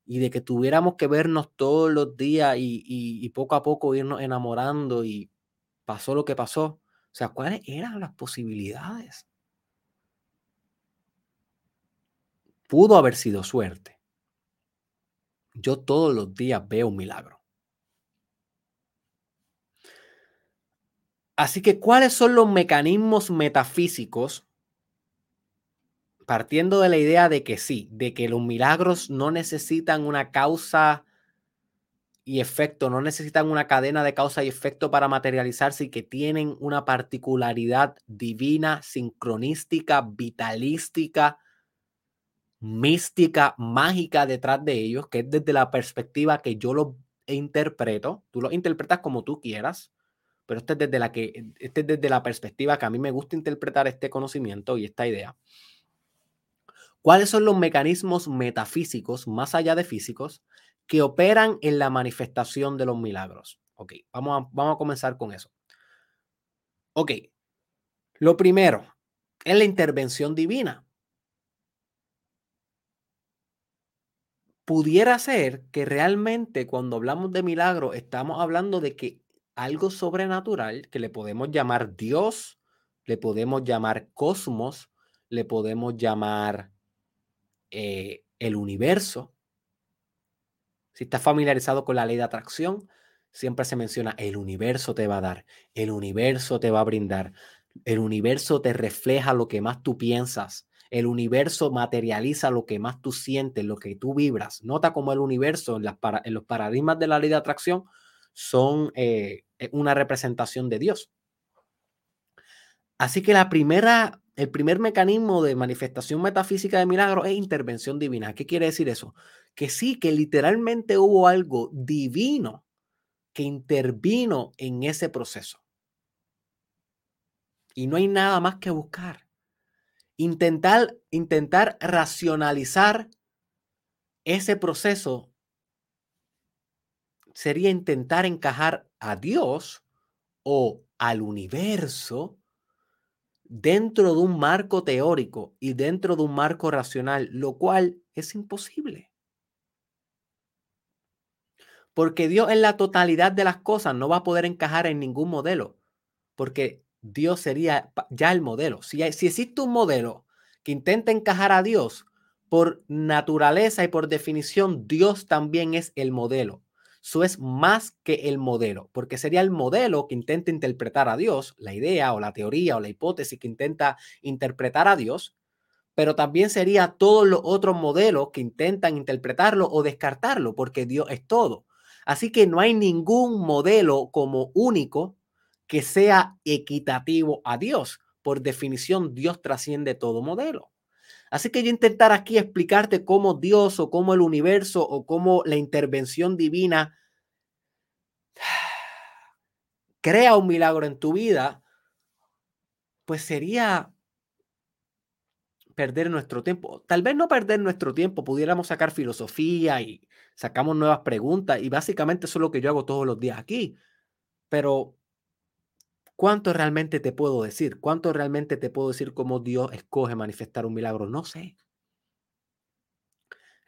y de que tuviéramos que vernos todos los días y, y poco a poco irnos enamorando y pasó lo que pasó. O sea, ¿cuáles eran las posibilidades? Pudo haber sido suerte. Yo todos los días veo un milagro. Así que, ¿cuáles son los mecanismos metafísicos? Partiendo de la idea de que sí, de que los milagros no necesitan una causa y efecto, no necesitan una cadena de causa y efecto para materializarse y que tienen una particularidad divina, sincronística, vitalística, mística, mágica detrás de ellos, que es desde la perspectiva que yo lo interpreto. Tú lo interpretas como tú quieras, pero este es desde la que este es desde la perspectiva que a mí me gusta interpretar este conocimiento y esta idea. ¿Cuáles son los mecanismos metafísicos más allá de físicos que operan en la manifestación de los milagros. Ok, vamos vamos a comenzar con eso. Ok, lo primero es la intervención divina. Pudiera ser que realmente cuando hablamos de milagro estamos hablando de que algo sobrenatural que le podemos llamar Dios, le podemos llamar cosmos, le podemos llamar eh, el universo, si estás familiarizado con la ley de atracción, siempre se menciona el universo te va a dar, el universo te va a brindar, el universo te refleja lo que más tú piensas, el universo materializa lo que más tú sientes, lo que tú vibras. Nota cómo el universo en, los paradigmas de la ley de atracción son eh, una representación de Dios. Así que la primera el primer mecanismo de manifestación metafísica de milagro es intervención divina. ¿Qué quiere decir eso? Que sí, que literalmente hubo algo divino que intervino en ese proceso. Y no hay nada más que buscar. Intentar, intentar racionalizar ese proceso sería intentar encajar a Dios o al universo dentro de un marco teórico y dentro de un marco racional, lo cual es imposible. Porque Dios en la totalidad de las cosas no va a poder encajar en ningún modelo, porque Dios sería ya el modelo. Si, si existe un modelo que intenta encajar a Dios, por naturaleza y por definición, Dios también es el modelo. Eso es más que el modelo, porque sería el modelo que intenta interpretar a Dios, la idea o la teoría o la hipótesis que intenta interpretar a Dios, pero también sería todos los otros modelos que intentan interpretarlo o descartarlo, porque Dios es todo. Así que no hay ningún modelo como único que sea equitativo a Dios. Por definición, Dios trasciende todo modelo. Así que yo intentar aquí explicarte cómo Dios o cómo el universo o cómo la intervención divina <sighs> crea un milagro en tu vida, pues sería perder nuestro tiempo. Tal vez no perder nuestro tiempo, pudiéramos sacar filosofía y sacamos nuevas preguntas y básicamente eso es lo que yo hago todos los días aquí. Pero ¿Cuánto realmente te puedo decir? ¿Cuánto realmente te puedo decir cómo Dios escoge manifestar un milagro? No sé.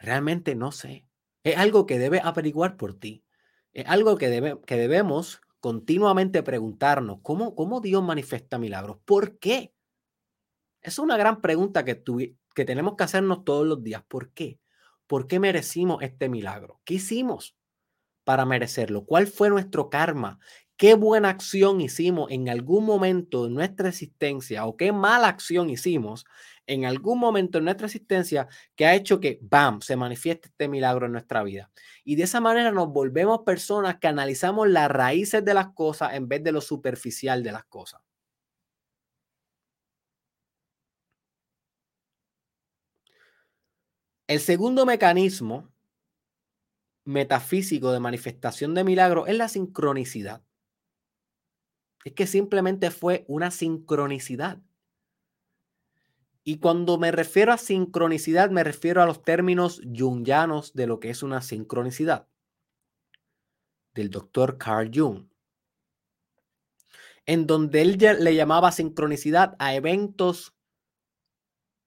Realmente no sé. Es algo que debe averiguar por ti. Es algo que, debe, que debemos continuamente preguntarnos. ¿cómo, ¿Cómo Dios manifiesta milagros? ¿Por qué? Es una gran pregunta que, que tenemos que hacernos todos los días. ¿Por qué? ¿Por qué merecimos este milagro? ¿Qué hicimos para merecerlo? ¿Cuál fue nuestro karma? Qué buena acción hicimos en algún momento de nuestra existencia o qué mala acción hicimos en algún momento de nuestra existencia que ha hecho que, ¡bam!, se manifieste este milagro en nuestra vida. Y de esa manera nos volvemos personas que analizamos las raíces de las cosas en vez de lo superficial de las cosas. El segundo mecanismo metafísico de manifestación de milagro es la sincronicidad. Es que simplemente fue una sincronicidad. Y cuando me refiero a sincronicidad, me refiero a los términos jungianos de lo que es una sincronicidad, del doctor Carl Jung, en donde él le llamaba sincronicidad a eventos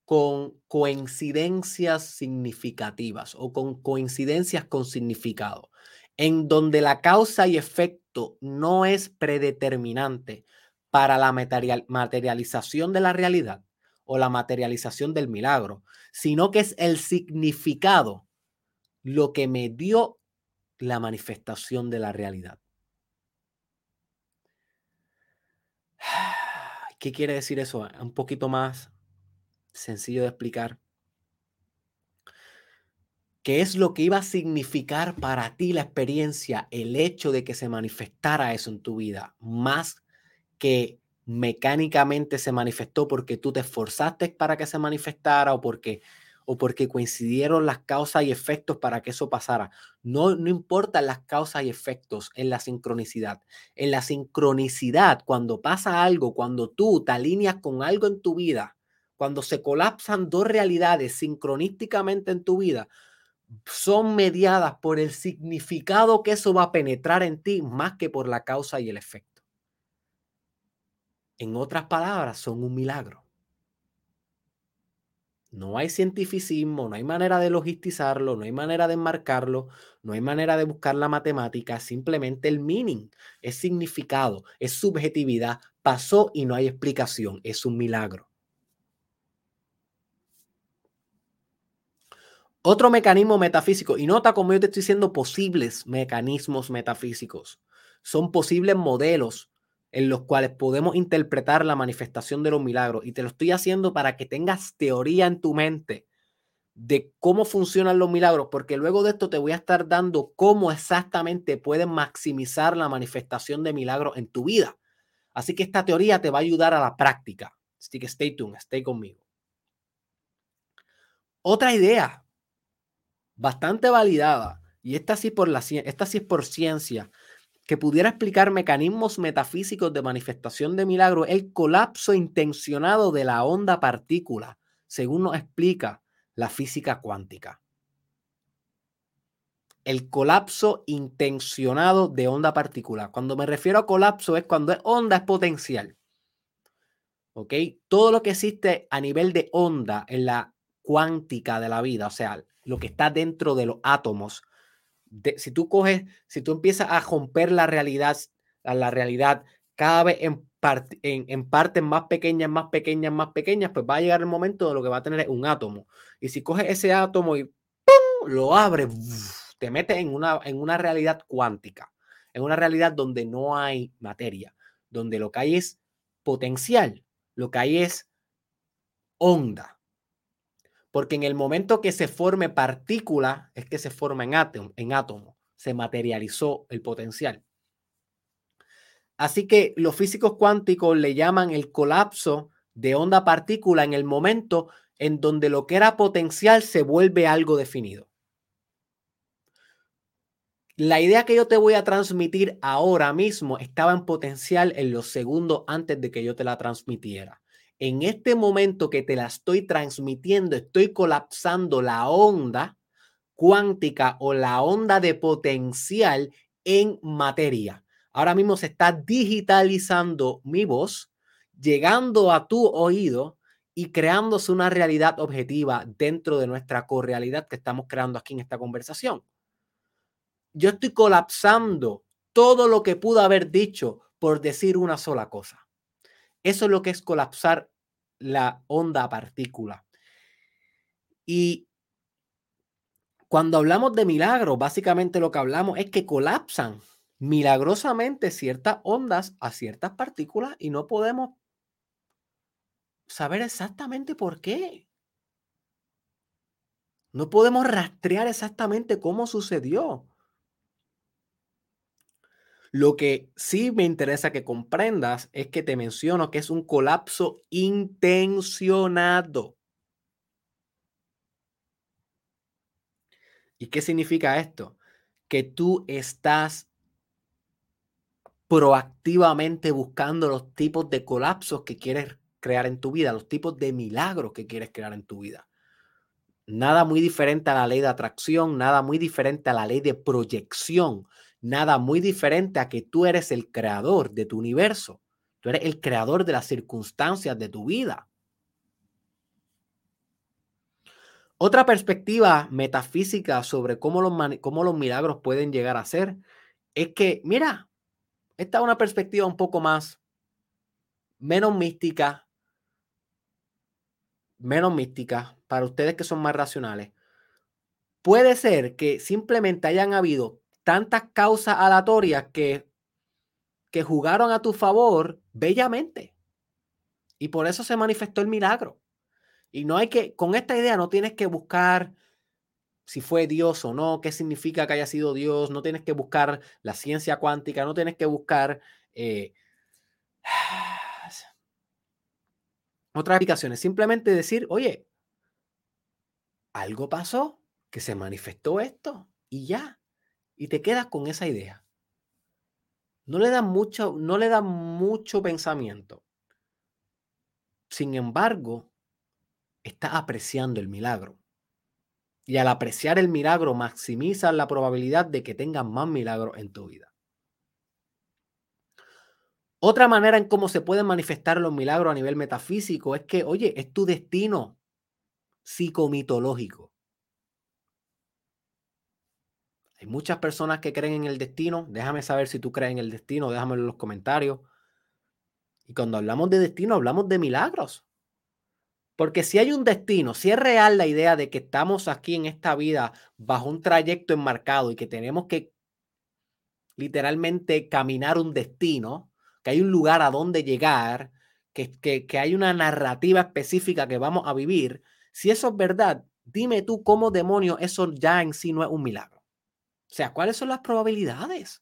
con coincidencias significativas o con coincidencias con significado, en donde la causa y efecto no es predeterminante para la materialización de la realidad o la materialización del milagro, sino que es el significado lo que me dio la manifestación de la realidad. <sighs> ¿Qué quiere decir eso? Un poquito más sencillo de explicar. ¿Qué es lo que iba a significar para ti la experiencia, el hecho de que se manifestara eso en tu vida? Más que mecánicamente se manifestó porque tú te esforzaste para que se manifestara o porque o porque coincidieron las causas y efectos para que eso pasara. No, no importan las causas y efectos en la sincronicidad. En la sincronicidad, cuando pasa algo, cuando tú te alineas con algo en tu vida, cuando se colapsan dos realidades sincronísticamente en tu vida, son mediadas por el significado que eso va a penetrar en ti más que por la causa y el efecto. En otras palabras, son un milagro. No hay cientificismo, no hay manera de logistizarlo, no hay manera de enmarcarlo, no hay manera de buscar la matemática, simplemente el meaning, es significado, es subjetividad, pasó y no hay explicación, es un milagro. Otro mecanismo metafísico, y nota como yo te estoy diciendo posibles mecanismos metafísicos, son posibles modelos en los cuales podemos interpretar la manifestación de los milagros. Y te lo estoy haciendo para que tengas teoría en tu mente de cómo funcionan los milagros, porque luego de esto te voy a estar dando cómo exactamente puedes maximizar la manifestación de milagros en tu vida. Así que esta teoría te va a ayudar a la práctica. Así que stay tuned, stay conmigo. Otra idea bastante validada, y esta sí, por esta sí es por ciencia, que pudiera explicar mecanismos metafísicos de manifestación de milagros, el colapso intencionado de la onda partícula, según nos explica la física cuántica. El colapso intencionado de onda partícula. Cuando me refiero a colapso es cuando es onda es potencial. ¿Ok? Todo lo que existe a nivel de onda en la cuántica de la vida, o sea, lo que está dentro de los átomos, si tú coges, si tú empiezas a romper la realidad, a la realidad cada vez en, en, partes más pequeñas, más pequeñas, más pequeñas, pues va a llegar el momento de lo que va a tener un átomo. Y si coges ese átomo y lo abres, te metes en una, en una realidad cuántica, en una realidad donde no hay materia, donde lo que hay es potencial, lo que hay es onda. Porque en el momento que se forme partícula, es que se forma en átomo, en átomo, se materializó el potencial. Así que los físicos cuánticos le llaman el colapso de onda partícula en el momento en donde lo que era potencial se vuelve algo definido. La idea que yo te voy a transmitir ahora mismo estaba en potencial en los segundos antes de que yo te la transmitiera en este momento que te la estoy transmitiendo, estoy colapsando la onda cuántica o la onda de potencial en materia. Ahora mismo se está digitalizando mi voz, llegando a tu oído y creándose una realidad objetiva dentro de nuestra correalidad que estamos creando aquí en esta conversación. Yo estoy colapsando todo lo que pudo haber dicho por decir una sola cosa. Eso es lo que es colapsar la onda partícula. Y cuando hablamos de milagros, básicamente lo que hablamos es que colapsan milagrosamente ciertas ondas a ciertas partículas y no podemos saber exactamente por qué. No podemos rastrear exactamente cómo sucedió. Lo que sí me interesa que comprendas es que te menciono que es un colapso intencionado. ¿Y qué significa esto? Que tú estás proactivamente buscando los tipos de colapsos que quieres crear en tu vida, los tipos de milagros que quieres crear en tu vida. Nada muy diferente a la ley de atracción, nada muy diferente a la ley de proyección nada muy diferente a que tú eres el creador de tu universo. Tú eres el creador de las circunstancias de tu vida. Otra perspectiva metafísica sobre cómo los, cómo los milagros pueden llegar a ser es que, mira, esta es una perspectiva un poco más, menos mística, menos mística, para ustedes que son más racionales. Puede ser que simplemente hayan habido tantas causas aleatorias que, que jugaron a tu favor bellamente. Y por eso se manifestó el milagro. Y no hay que, con esta idea no tienes que buscar si fue Dios o no, qué significa que haya sido Dios, no tienes que buscar la ciencia cuántica, no tienes que buscar eh, <sighs> otras aplicaciones, simplemente decir, oye, algo pasó, que se manifestó esto y ya, y te quedas con esa idea. No le dan mucho, no le dan mucho pensamiento. Sin embargo, está apreciando el milagro. Y al apreciar el milagro, maximiza la probabilidad de que tengas más milagros en tu vida. Otra manera en cómo se pueden manifestar los milagros a nivel metafísico es que, oye, es tu destino psicomitológico. Hay muchas personas que creen en el destino. Déjame saber si tú crees en el destino, déjamelo en los comentarios. Y cuando hablamos de destino, hablamos de milagros. Porque si hay un destino, si es real la idea de que estamos aquí en esta vida bajo un trayecto enmarcado y que tenemos que literalmente caminar un destino, que hay un lugar a donde llegar, que, que, que hay una narrativa específica que vamos a vivir, si eso es verdad, dime tú cómo demonio eso ya en sí no es un milagro. O sea, ¿cuáles son las probabilidades?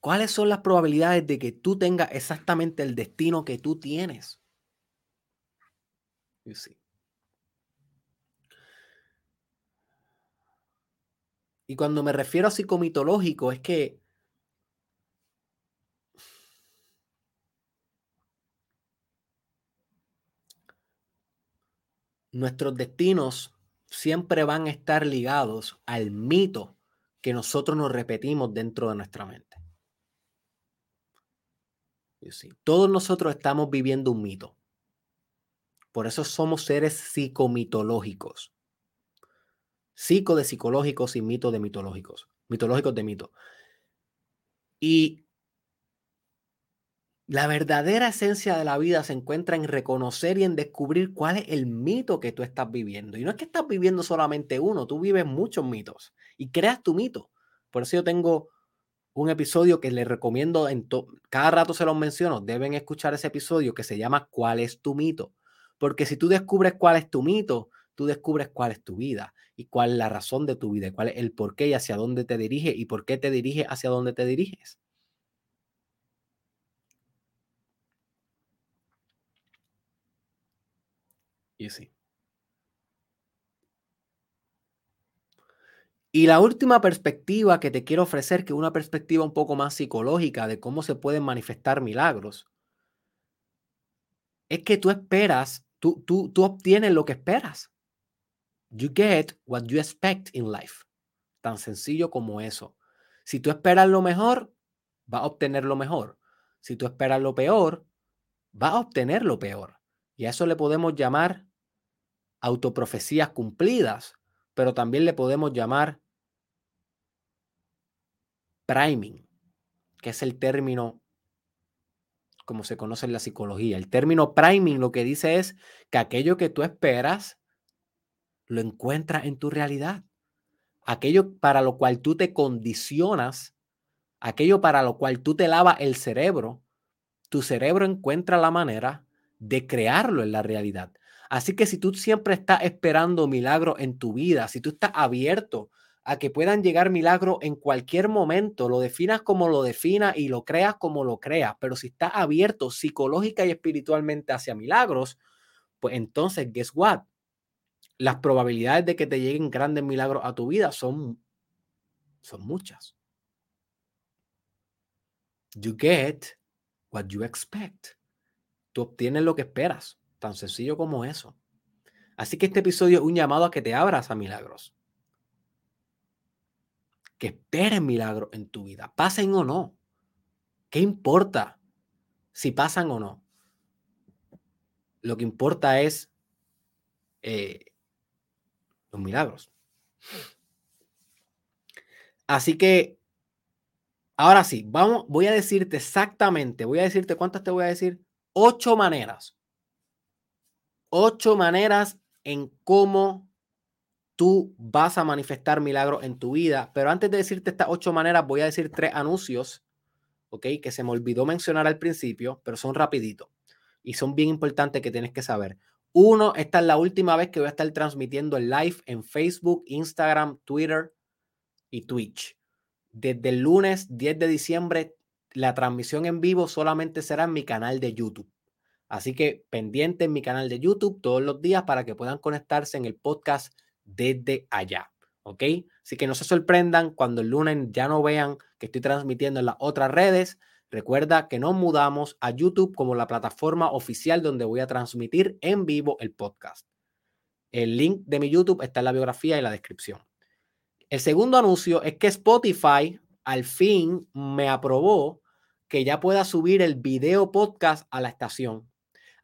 ¿Cuáles son las probabilidades de que tú tengas exactamente el destino que tú tienes? Y cuando me refiero a psicomitológico, es que nuestros destinos siempre van a estar ligados al mito que nosotros nos repetimos dentro de nuestra mente. Todos nosotros estamos viviendo un mito. Por eso somos seres psicomitológicos. Psico de psicológicos y mito de mitológicos. Mitológicos de mito. Y la verdadera esencia de la vida se encuentra en reconocer y en descubrir cuál es el mito que tú estás viviendo. Y no es que estás viviendo solamente uno, tú vives muchos mitos y creas tu mito. Por eso yo tengo un episodio que les recomiendo, en cada rato se los menciono, deben escuchar ese episodio que se llama ¿Cuál es tu mito? Porque si tú descubres cuál es tu mito, tú descubres cuál es tu vida y cuál es la razón de tu vida, cuál es el por qué y hacia dónde te dirige y por qué te dirige hacia dónde te diriges. Y sí. Y la última perspectiva que te quiero ofrecer, que es una perspectiva un poco más psicológica de cómo se pueden manifestar milagros, es que tú esperas, tú, tú, tú obtienes lo que esperas. You get what you expect in life. Tan sencillo como eso. Si tú esperas lo mejor, vas a obtener lo mejor. Si tú esperas lo peor, vas a obtener lo peor. Y a eso le podemos llamar autoprofecías cumplidas, pero también le podemos llamar priming, que es el término como se conoce en la psicología. El término priming lo que dice es que aquello que tú esperas lo encuentras en tu realidad. Aquello para lo cual tú te condicionas, aquello para lo cual tú te lavas el cerebro, tu cerebro encuentra la manera de crearlo en la realidad. Así que si tú siempre estás esperando milagros en tu vida, si tú estás abierto a que puedan llegar milagros en cualquier momento, lo definas como lo definas y lo creas como lo creas, pero si estás abierto psicológica y espiritualmente hacia milagros, pues entonces, guess what? Las probabilidades de que te lleguen grandes milagros a tu vida son, son muchas. You get what you expect. Tú obtienes lo que esperas. Tan sencillo como eso. Así que este episodio es un llamado a que te abras a milagros que esperes milagros en tu vida, pasen o no. ¿Qué importa si pasan o no? Lo que importa es eh, los milagros. Así que, ahora sí, vamos, voy a decirte exactamente, voy a decirte cuántas te voy a decir. Ocho maneras. Ocho maneras en cómo tú vas a manifestar milagros en tu vida. Pero antes de decirte estas ocho maneras, voy a decir tres anuncios, ¿ok? Que se me olvidó mencionar al principio, pero son rapiditos y son bien importantes que tienes que saber. Uno, esta es la última vez que voy a estar transmitiendo el live en Facebook, Instagram, Twitter y Twitch. Desde el lunes 10 de diciembre, la transmisión en vivo solamente será en mi canal de YouTube. Así que pendiente en mi canal de YouTube todos los días para que puedan conectarse en el podcast desde allá. ¿Ok? Así que no se sorprendan cuando el lunes ya no vean que estoy transmitiendo en las otras redes. Recuerda que nos mudamos a YouTube como la plataforma oficial donde voy a transmitir en vivo el podcast. El link de mi YouTube está en la biografía y la descripción. El segundo anuncio es que Spotify al fin me aprobó que ya pueda subir el video podcast a la estación.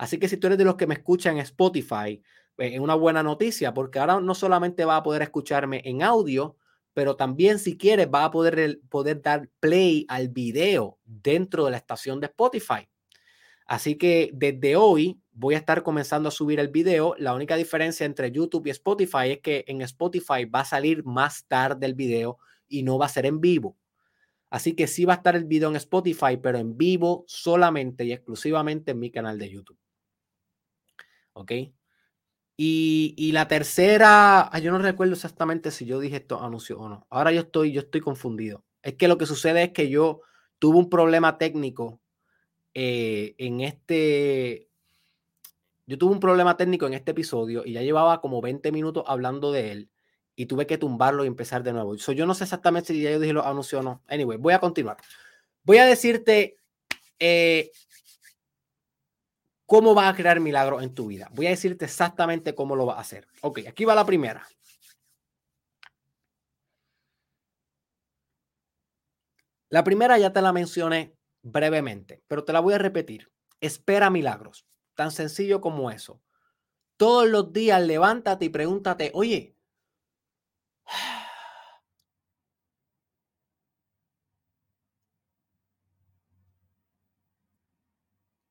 Así que si tú eres de los que me escuchan en Spotify, es una buena noticia porque ahora no solamente va a poder escucharme en audio, pero también si quieres va a poder, poder dar play al video dentro de la estación de Spotify. Así que desde hoy voy a estar comenzando a subir el video. La única diferencia entre YouTube y Spotify es que en Spotify va a salir más tarde el video y no va a ser en vivo. Así que sí va a estar el video en Spotify, pero en vivo solamente y exclusivamente en mi canal de YouTube. ¿Ok? Y, la tercera, yo no recuerdo exactamente si yo dije esto anuncio o no. Ahora yo estoy, yo estoy confundido. Es que lo que sucede es que yo tuve un problema técnico eh, en este. Yo tuve un problema técnico en este episodio y ya llevaba como 20 minutos hablando de él y tuve que tumbarlo y empezar de nuevo. yo no sé exactamente si ya yo dije lo anuncio o no. Anyway, voy a continuar. Voy a decirte eh, cómo vas a crear milagros en tu vida. Voy a decirte exactamente cómo lo vas a hacer. Ok, aquí va la primera. La primera ya te la mencioné brevemente, pero te la voy a repetir. Espera milagros. Tan sencillo como eso. Todos los días levántate y pregúntate, oye,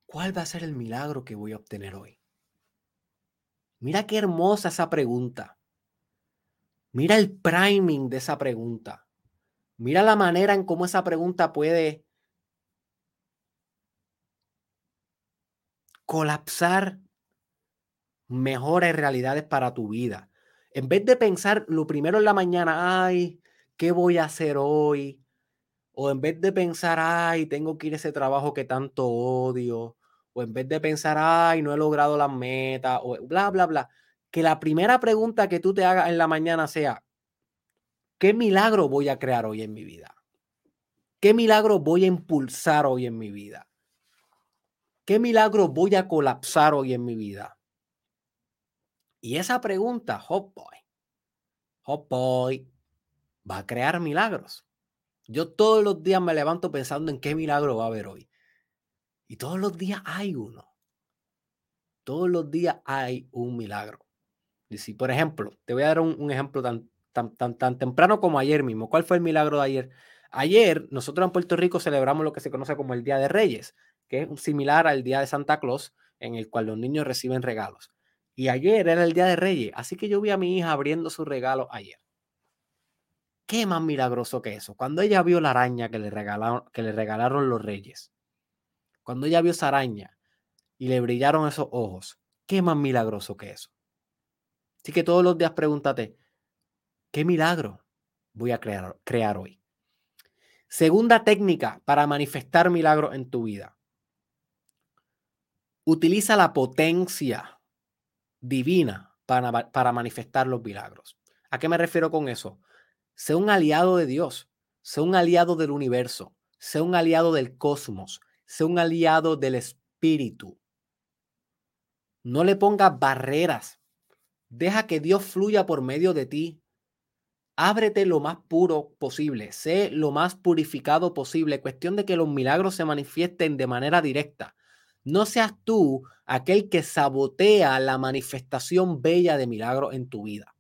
¿Cuál va a ser el milagro que voy a obtener hoy? Mira qué hermosa esa pregunta. Mira el priming de esa pregunta. Mira la manera en cómo esa pregunta puede colapsar mejores realidades para tu vida. En vez de pensar lo primero en la mañana, ay, ¿qué voy a hacer hoy? O en vez de pensar, ay, tengo que ir a ese trabajo que tanto odio o en vez de pensar, ay, no he logrado las metas, o bla, bla, bla, que la primera pregunta que tú te hagas en la mañana sea, ¿qué milagro voy a crear hoy en mi vida? ¿Qué milagro voy a impulsar hoy en mi vida? ¿Qué milagro voy a colapsar hoy en mi vida? Y esa pregunta, Hot Boy, Hot Boy, va a crear milagros. Yo todos los días me levanto pensando en qué milagro va a haber hoy. Y todos los días hay uno. Todos los días hay un milagro. Y si, por ejemplo, te voy a dar un, ejemplo tan, tan, tan, tan temprano como ayer mismo. ¿Cuál fue el milagro de ayer? Ayer nosotros en Puerto Rico celebramos lo que se conoce como el Día de Reyes, que es similar al Día de Santa Claus, en el cual los niños reciben regalos. Y ayer era el Día de Reyes, así que yo vi a mi hija abriendo su regalo ayer. ¿Qué más milagroso que eso? Cuando ella vio la araña que le regalaron, que le regalaron los reyes, cuando ella vio esa araña y le brillaron esos ojos, ¿qué más milagroso que eso? Así que todos los días pregúntate, ¿qué milagro voy a crear, hoy? Segunda técnica para manifestar milagros en tu vida. Utiliza la potencia divina para, para manifestar los milagros. ¿A qué me refiero con eso? Sé un aliado de Dios, sé un aliado del universo, sé un aliado del cosmos, Sé un aliado del espíritu. No le pongas barreras. Deja que Dios fluya por medio de ti. Ábrete lo más puro posible. Sé lo más purificado posible. Cuestión de que los milagros se manifiesten de manera directa. No seas tú aquel que sabotea la manifestación bella de milagros en tu vida.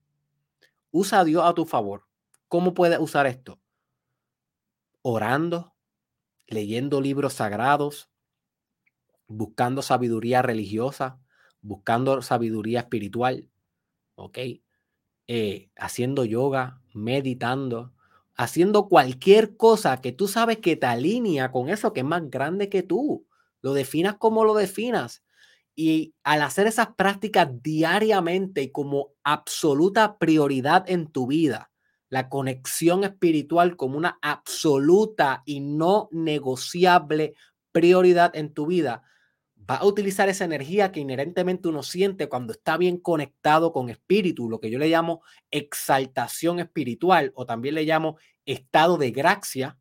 Usa a Dios a tu favor. ¿Cómo puedes usar esto? Orando, leyendo libros sagrados, buscando sabiduría religiosa, buscando sabiduría espiritual, ¿ok? eh, haciendo yoga, meditando, haciendo cualquier cosa que tú sabes que te alinea con eso que es más grande que tú. Lo definas como lo definas. Y al hacer esas prácticas diariamente y como absoluta prioridad en tu vida, la conexión espiritual como una absoluta y no negociable prioridad en tu vida, va a utilizar esa energía que inherentemente uno siente cuando está bien conectado con espíritu, lo que yo le llamo exaltación espiritual o también le llamo estado de gracia,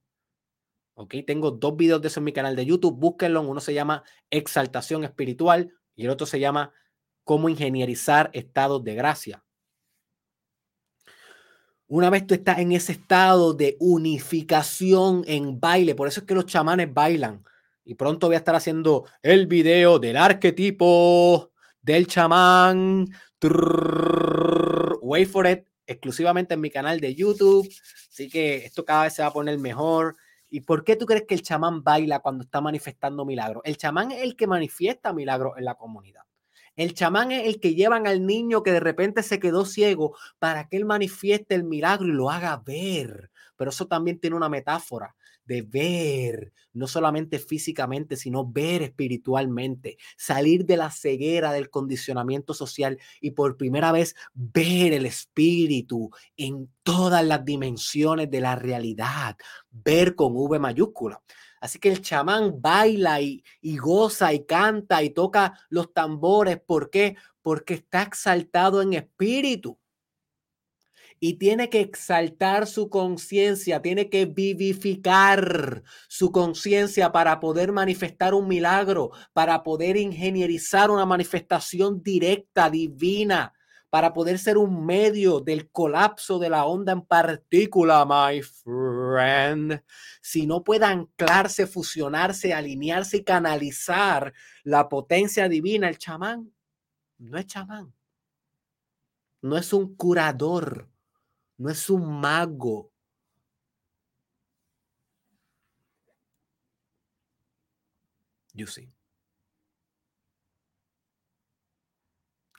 ¿ok? Tengo dos videos de eso en mi canal de YouTube, búsquenlo, uno se llama exaltación espiritual y el otro se llama cómo ingenierizar estados de gracia. Una vez tú estás en ese estado de unificación en baile, por eso es que los chamanes bailan. Y pronto voy a estar haciendo el video del arquetipo del chamán. wait for it, exclusivamente en mi canal de YouTube. Así que esto cada vez se va a poner mejor. ¿Y por qué tú crees que el chamán baila cuando está manifestando milagros? El chamán es el que manifiesta milagros en la comunidad. El chamán es el que llevan al niño que de repente se quedó ciego para que él manifieste el milagro y lo haga ver. Pero eso también tiene una metáfora de ver, no solamente físicamente, sino ver espiritualmente, salir de la ceguera del condicionamiento social y por primera vez ver el espíritu en todas las dimensiones de la realidad, ver con V mayúscula. Así que el chamán baila y, y, goza y canta y toca los tambores. ¿Por qué? Porque está exaltado en espíritu y tiene que exaltar su conciencia, tiene que vivificar su conciencia para poder manifestar un milagro, para poder ingenierizar una manifestación directa, divina, para poder ser un medio del colapso de la onda en partícula, my friend. Si no puede anclarse, fusionarse, alinearse y canalizar la potencia divina, el chamán no es chamán, no es un curador, no es un mago. You see.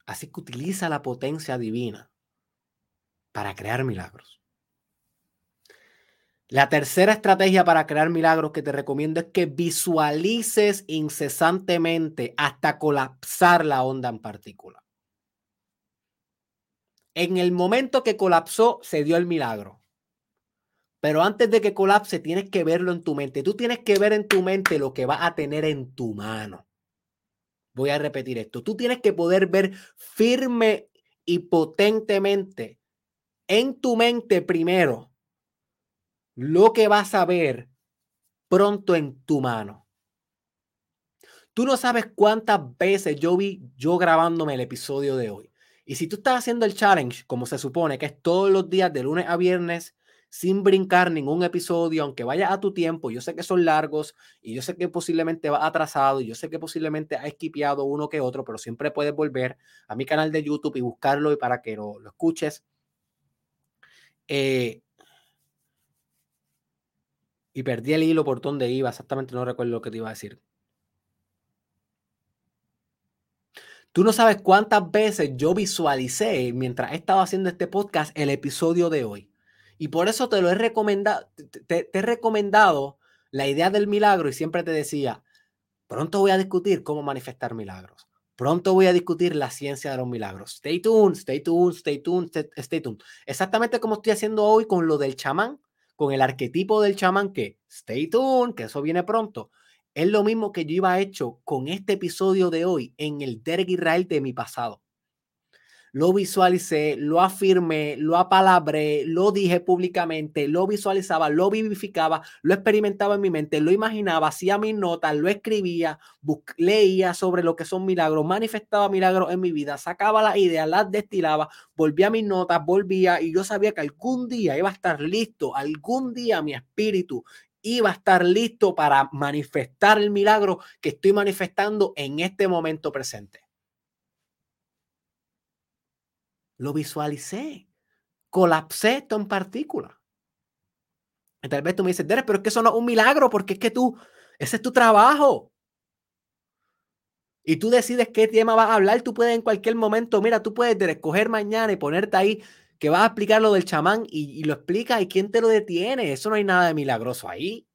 Así que utiliza la potencia divina para crear milagros. La tercera estrategia para crear milagros que te recomiendo es que visualices incesantemente hasta colapsar la onda en particular. En el momento que colapsó, se dio el milagro. Pero antes de que colapse, tienes que verlo en tu mente. Tú tienes que ver en tu mente lo que va a tener en tu mano. Voy a repetir esto. Tú tienes que poder ver firme y potentemente en tu mente primero lo que vas a ver pronto en tu mano. Tú no sabes cuántas veces yo vi yo grabándome el episodio de hoy. Y si tú estás haciendo el challenge, como se supone, que es todos los días de lunes a viernes, sin brincar ningún episodio, aunque vaya a tu tiempo, yo sé que son largos y yo sé que posiblemente va atrasado y yo sé que posiblemente ha esquipeado uno que otro, pero siempre puedes volver a mi canal de YouTube y buscarlo y para que lo, escuches. Eh, y perdí el hilo por donde iba, exactamente no recuerdo lo que te iba a decir. Tú no sabes cuántas veces yo visualicé mientras estaba haciendo este podcast el episodio de hoy. Y por eso te lo he recomendado, te, he recomendado la idea del milagro y siempre te decía, pronto voy a discutir cómo manifestar milagros. Pronto voy a discutir la ciencia de los milagros. Stay tuned, stay tuned, stay tuned, stay tuned. Exactamente como estoy haciendo hoy con lo del chamán, con el arquetipo del chamán que stay tuned, que eso viene pronto. Es lo mismo que yo iba hecho con este episodio de hoy en el Derek Israel de mi pasado. Lo visualicé, lo afirmé, lo apalabré, lo dije públicamente, lo visualizaba, lo vivificaba, lo experimentaba en mi mente, lo imaginaba, hacía mis notas, lo escribía, leía sobre lo que son milagros, manifestaba milagros en mi vida, sacaba las ideas, las destilaba, volvía a mis notas, volvía y yo sabía que algún día iba a estar listo, algún día mi espíritu iba a estar listo para manifestar el milagro que estoy manifestando en este momento presente. Lo visualicé, colapsé esto en partícula. Y tal vez tú me dices, Derek, pero es que eso no es un milagro porque es que tú, ese es tu trabajo. Y tú decides qué tema vas a hablar, tú puedes en cualquier momento, mira, tú puedes escoger mañana y ponerte ahí que vas a explicar lo del chamán y, y lo explica y quién te lo detiene. Eso no hay nada de milagroso ahí.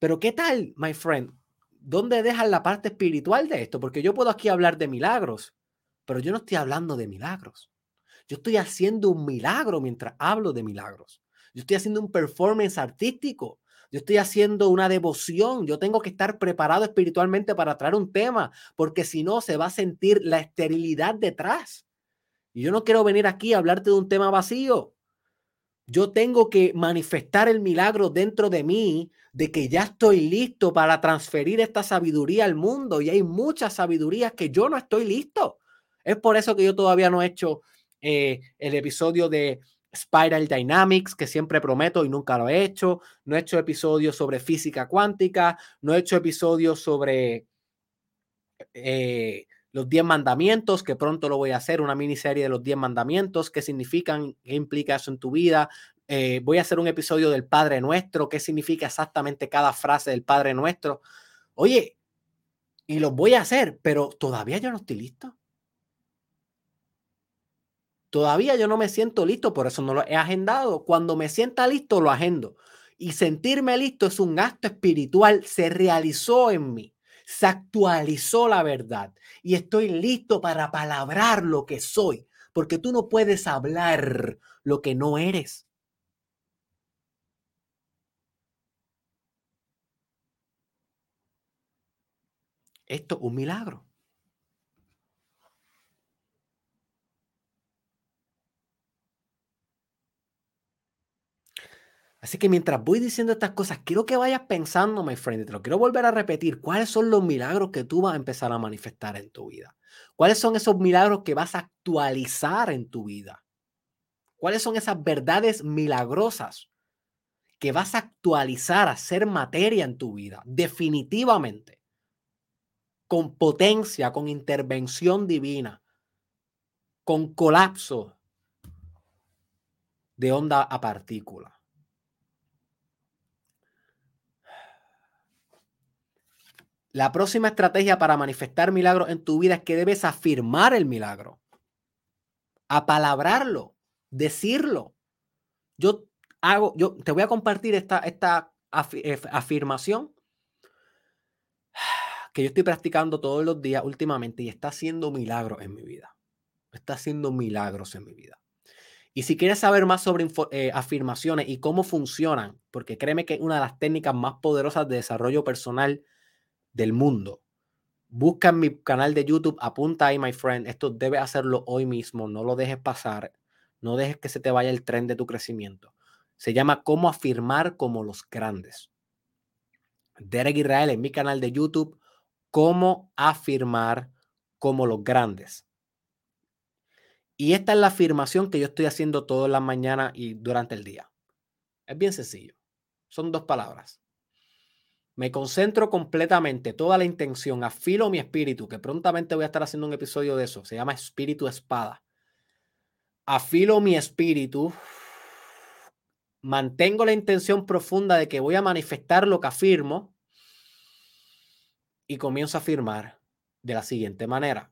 Pero ¿qué tal, my friend? ¿Dónde dejas la parte espiritual de esto? Porque yo puedo aquí hablar de milagros, pero yo no estoy hablando de milagros. Yo estoy haciendo un milagro mientras hablo de milagros. Yo estoy haciendo un performance artístico. Yo estoy haciendo una devoción. Yo tengo que estar preparado espiritualmente para traer un tema, porque si no, se va a sentir la esterilidad detrás. Y yo no quiero venir aquí a hablarte de un tema vacío. Yo tengo que manifestar el milagro dentro de mí de que ya estoy listo para transferir esta sabiduría al mundo y hay muchas sabidurías que yo no estoy listo. Es por eso que yo todavía no he hecho eh, el episodio de Spiral Dynamics, que siempre prometo y nunca lo he hecho. No he hecho episodios sobre física cuántica, no he hecho episodios sobre eh, los 10 mandamientos, que pronto lo voy a hacer, una miniserie de los 10 mandamientos, qué significan, qué implica eso en tu vida. Eh, voy a hacer un episodio del Padre Nuestro, qué significa exactamente cada frase del Padre Nuestro. Oye, y los voy a hacer, pero todavía yo no estoy listo. Todavía yo no me siento listo, por eso no lo he agendado. Cuando me sienta listo, lo agendo. Y sentirme listo es un acto espiritual, se realizó en mí, se actualizó la verdad y estoy listo para palabrar lo que soy, porque tú no puedes hablar lo que no eres. Esto es un milagro. Así que mientras voy diciendo estas cosas, quiero que vayas pensando, my friend, te lo quiero volver a repetir, cuáles son los milagros que tú vas a empezar a manifestar en tu vida. ¿Cuáles son esos milagros que vas a actualizar en tu vida? ¿Cuáles son esas verdades milagrosas que vas a actualizar, a ser materia en tu vida? Definitivamente. Con potencia, con intervención divina, con colapso de onda a partícula. La próxima estrategia para manifestar milagros en tu vida es que debes afirmar el milagro, apalabrarlo, decirlo. Yo hago, yo te voy a compartir esta, esta eh, afirmación <sighs> que yo estoy practicando todos los días últimamente y está haciendo milagros en mi vida. Está haciendo milagros en mi vida. Y si quieres saber más sobre eh, afirmaciones y cómo funcionan, porque créeme que es una de las técnicas más poderosas de desarrollo personal del mundo. Busca en mi canal de YouTube, apunta ahí, my friend. Esto debe hacerlo hoy mismo. No lo dejes pasar. No dejes que se te vaya el tren de tu crecimiento. Se llama Cómo afirmar como los grandes. Derek Israel en mi canal de YouTube, Cómo afirmar como los grandes. Y esta es la afirmación que yo estoy haciendo todas las mañanas y durante el día. Es bien sencillo. Son dos palabras. Me concentro completamente, toda la intención, afilo mi espíritu, que prontamente voy a estar haciendo un episodio de eso, se llama Espíritu Espada. Afilo mi espíritu, mantengo la intención profunda de que voy a manifestar lo que afirmo y comienzo a afirmar de la siguiente manera.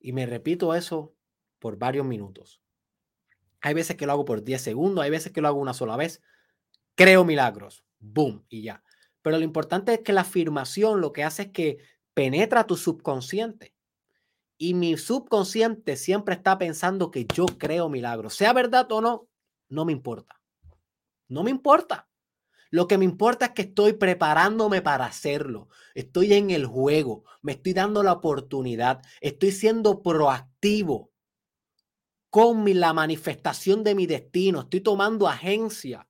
Y me repito eso por varios minutos. Hay veces que lo hago por 10 segundos, hay veces que lo hago una sola vez. Creo milagros. Boom, y ya. Pero lo importante es que la afirmación lo que hace es que penetra tu subconsciente. Y mi subconsciente siempre está pensando que yo creo milagros. Sea verdad o no, no me importa. No me importa. Lo que me importa es que estoy preparándome para hacerlo. Estoy en el juego, me estoy dando la oportunidad, estoy siendo proactivo con la manifestación de mi destino, estoy tomando agencia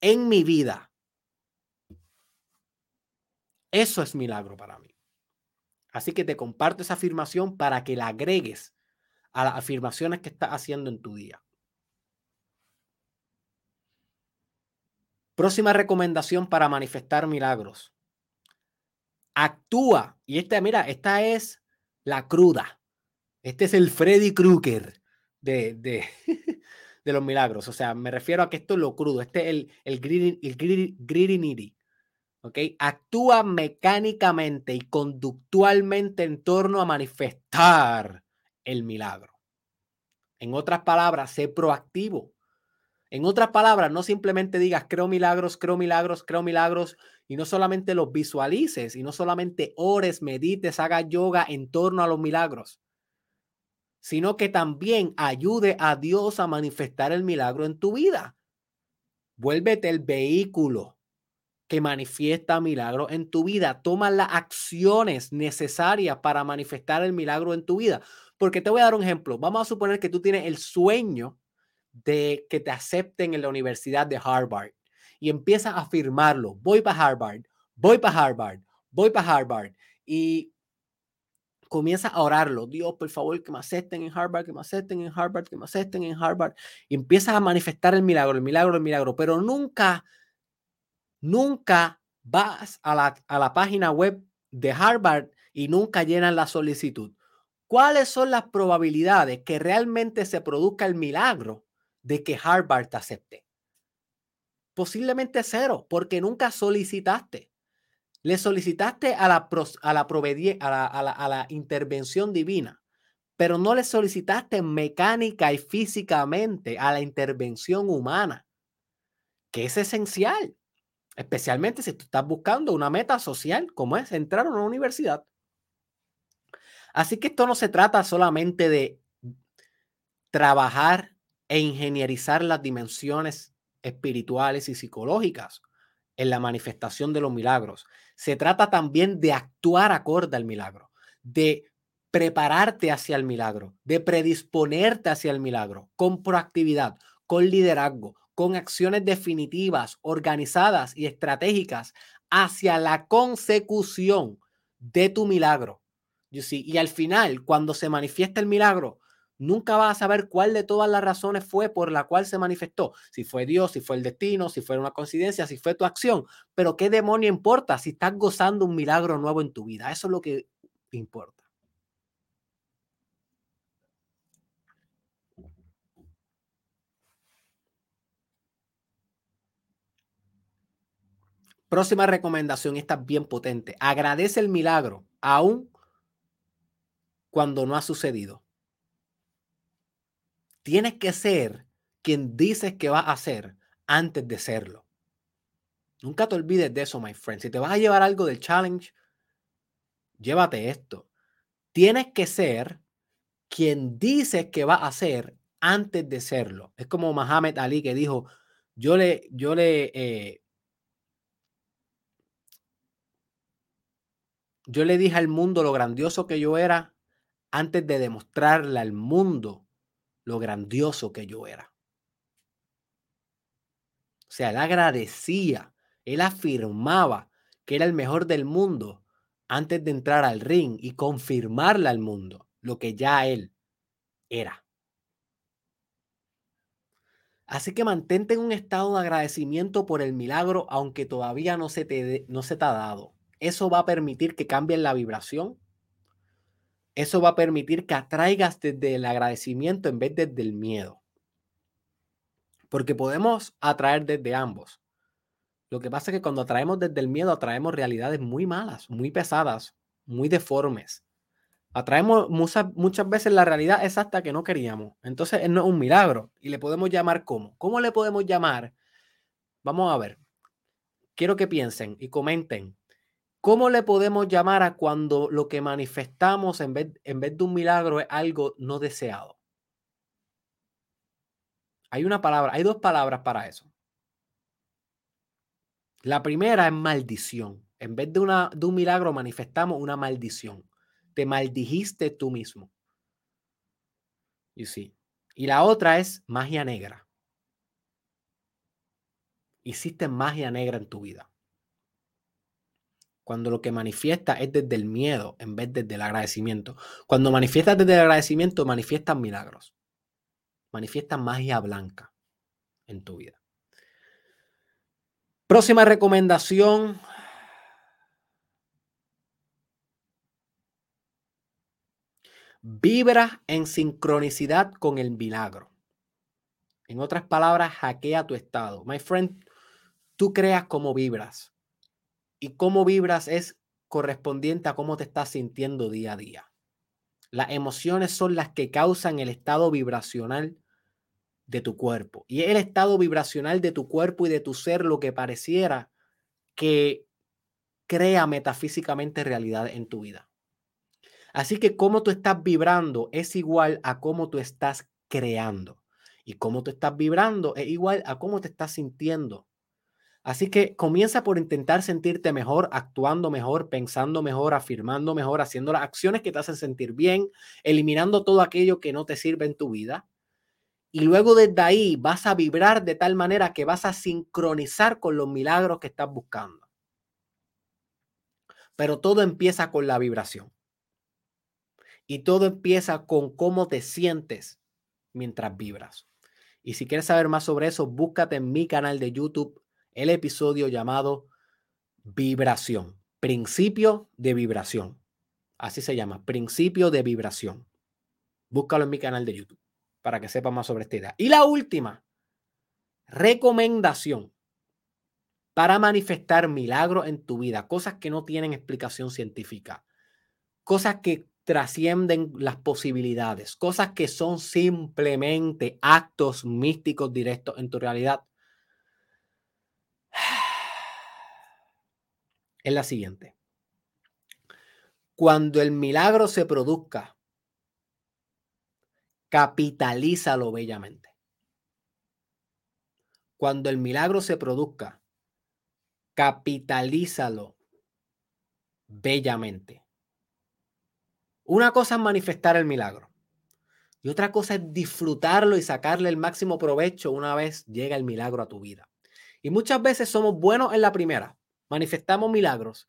en mi vida. Eso es milagro para mí. Así que te comparto esa afirmación para que la agregues a las afirmaciones que estás haciendo en tu día. Próxima recomendación para manifestar milagros. Actúa. Y esta, mira, esta es la cruda. Este es el Freddy Krueger de, de, <laughs> de, los milagros. O sea, me refiero a que esto es lo crudo. Este es el, el, greedy, el greedy, ¿Ok? Actúa mecánicamente y conductualmente en torno a manifestar el milagro. En otras palabras, sé proactivo. En otras palabras, no simplemente digas creo milagros, creo milagros, creo milagros y no solamente los visualices y no solamente ores, medites, hagas yoga en torno a los milagros, sino que también ayude a Dios a manifestar el milagro en tu vida. Vuélvete el vehículo que manifiesta milagro en tu vida. Toma las acciones necesarias para manifestar el milagro en tu vida. Porque te voy a dar un ejemplo. Vamos a suponer que tú tienes el sueño de que te acepten en la Universidad de Harvard y empiezas a afirmarlo. Voy para Harvard, voy para Harvard, voy para Harvard. Y comienza a orarlo. Dios, por favor, que me acepten en Harvard, que me acepten en Harvard, que me acepten en Harvard. Y empiezas a manifestar el milagro, el milagro, el milagro. Pero nunca, nunca vas a la, a la página web de Harvard y nunca llenan la solicitud. ¿Cuáles son las probabilidades que realmente se produzca el milagro de que Harvard te acepte? Posiblemente cero, porque nunca solicitaste. Le solicitaste a la, a la, a la, a la intervención divina, pero no le solicitaste mecánica y físicamente a la intervención humana, que es esencial, especialmente si tú estás buscando una meta social como es entrar a una universidad. Así que esto no se trata solamente de trabajar e ingenierizar las dimensiones espirituales y psicológicas en la manifestación de los milagros. Se trata también de actuar acorde al milagro, de prepararte hacia el milagro, de predisponerte hacia el milagro, con proactividad, con liderazgo, con acciones definitivas, organizadas y estratégicas hacia la consecución de tu milagro. Y al final, cuando se manifiesta el milagro, nunca vas a saber cuál de todas las razones fue por la cual se manifestó. Si fue Dios, si fue el destino, si fue una coincidencia, si fue tu acción. Pero qué demonio importa si estás gozando un milagro nuevo en tu vida. Eso es lo que importa. Próxima recomendación, esta bien potente. Agradece el milagro, aún cuando no ha sucedido. Tienes que ser quien dices que vas a ser antes de serlo. Nunca te olvides de eso, my friend. Si te vas a llevar algo del challenge, llévate esto. Tienes que ser quien dices que va a ser antes de serlo. Es como Muhammad Ali que dijo, yo le, yo le, eh, yo le dije al mundo lo grandioso que yo era antes de demostrarle al mundo lo grandioso que yo era. O sea, él agradecía, él afirmaba que era el mejor del mundo antes de entrar al ring y confirmarle al mundo lo que ya él era. Así que mantente en un estado de agradecimiento por el milagro, aunque todavía no se te, no se te ha dado. Eso va a permitir que cambien la vibración eso va a permitir que atraigas desde el agradecimiento en vez de desde el miedo. Porque podemos atraer desde ambos. Lo que pasa es que cuando atraemos desde el miedo, atraemos realidades muy malas, muy pesadas, muy deformes. Atraemos muchas, muchas veces la realidad exacta que no queríamos. Entonces, no es un milagro. Y le podemos llamar cómo. ¿Cómo le podemos llamar? Vamos a ver. Quiero que piensen y comenten ¿Cómo le podemos llamar a cuando lo que manifestamos en vez, en vez de un milagro es algo no deseado? Hay una palabra, hay dos palabras para eso. La primera es maldición. En vez de, una, de un milagro manifestamos una maldición. Te maldijiste tú mismo. Y sí. Y la otra es magia negra. hiciste magia negra en tu vida. Cuando lo que manifiesta es desde el miedo en vez desde el agradecimiento. Cuando manifiestas desde el agradecimiento, manifiestas milagros. Manifiestas magia blanca en tu vida. Próxima recomendación. Vibra en sincronicidad con el milagro. En otras palabras, hackea tu estado. My friend, tú creas cómo vibras. Y cómo vibras es correspondiente a cómo te estás sintiendo día a día. Las emociones son las que causan el estado vibracional de tu cuerpo. Y el estado vibracional de tu cuerpo y de tu ser lo que pareciera que crea metafísicamente realidad en tu vida. Así que cómo tú estás vibrando es igual a cómo tú estás creando. Y cómo tú estás vibrando es igual a cómo te estás sintiendo. Así que comienza por intentar sentirte mejor, actuando mejor, pensando mejor, afirmando mejor, haciendo las acciones que te hacen sentir bien, eliminando todo aquello que no te sirve en tu vida. Y luego desde ahí vas a vibrar de tal manera que vas a sincronizar con los milagros que estás buscando. Pero todo empieza con la vibración. Y todo empieza con cómo te sientes mientras vibras. Y si quieres saber más sobre eso, búscate en mi canal de YouTube el episodio llamado Vibración, principio de vibración. Así se llama, principio de vibración. Búscalo en mi canal de YouTube para que sepas más sobre esta idea. Y la última, recomendación para manifestar milagros en tu vida, cosas que no tienen explicación científica, cosas que trascienden las posibilidades, cosas que son simplemente actos místicos directos en tu realidad. Es la siguiente. Cuando el milagro se produzca, capitalízalo bellamente. Cuando el milagro se produzca, capitalízalo bellamente. Una cosa es manifestar el milagro y otra cosa es disfrutarlo y sacarle el máximo provecho una vez llega el milagro a tu vida. Y muchas veces somos buenos en la primera, manifestamos milagros,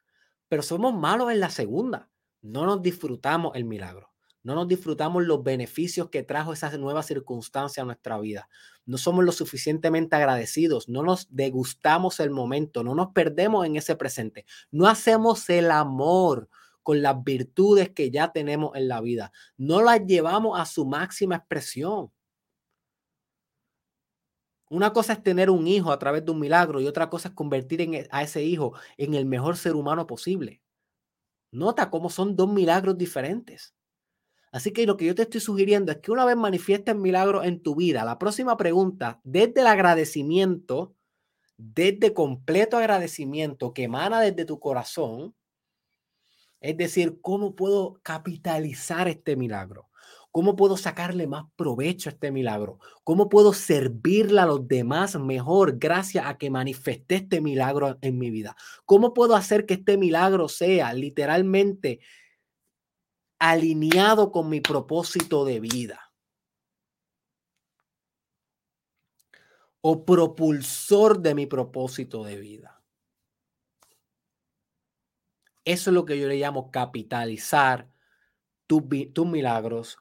pero somos malos en la segunda. No nos disfrutamos el milagro. No nos disfrutamos los beneficios que trajo esa nueva circunstancia a nuestra vida. No somos lo suficientemente agradecidos. No nos degustamos el momento. No nos perdemos en ese presente. No hacemos el amor con las virtudes que ya tenemos en la vida. No las llevamos a su máxima expresión. Una cosa es tener un hijo a través de un milagro y otra cosa es convertir e, a ese hijo en el mejor ser humano posible. Nota cómo son dos milagros diferentes. Así que lo que yo te estoy sugiriendo es que una vez manifiestes milagro en tu vida, la próxima pregunta, desde el agradecimiento, desde completo agradecimiento que emana desde tu corazón, es decir, ¿cómo puedo capitalizar este milagro? ¿Cómo puedo sacarle más provecho a este milagro? ¿Cómo puedo servirle a los demás mejor gracias a que manifesté este milagro en mi vida? ¿Cómo puedo hacer que este milagro sea literalmente alineado con mi propósito de vida? O propulsor de mi propósito de vida. Eso es lo que yo le llamo capitalizar tus, tus milagros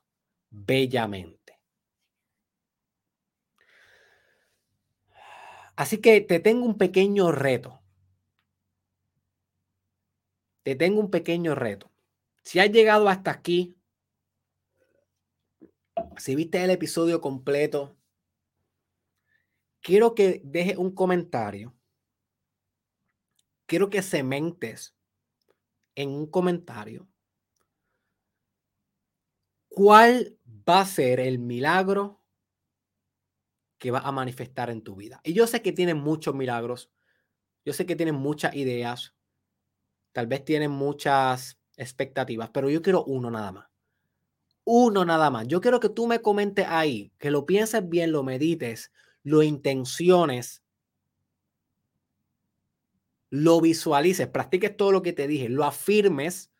bellamente. Así que te tengo un pequeño reto. Te tengo un pequeño reto. Si has llegado hasta aquí, si viste el episodio completo, quiero que dejes un comentario. Quiero que sementes en un comentario cuál va a ser el milagro que va a manifestar en tu vida. Y yo sé que tienen muchos milagros, yo sé que tienen muchas ideas, tal vez tienen muchas expectativas, pero yo quiero uno nada más. Uno nada más. Yo quiero que tú me comentes ahí, que lo pienses bien, lo medites, lo intenciones, lo visualices, practiques todo lo que te dije, lo afirmes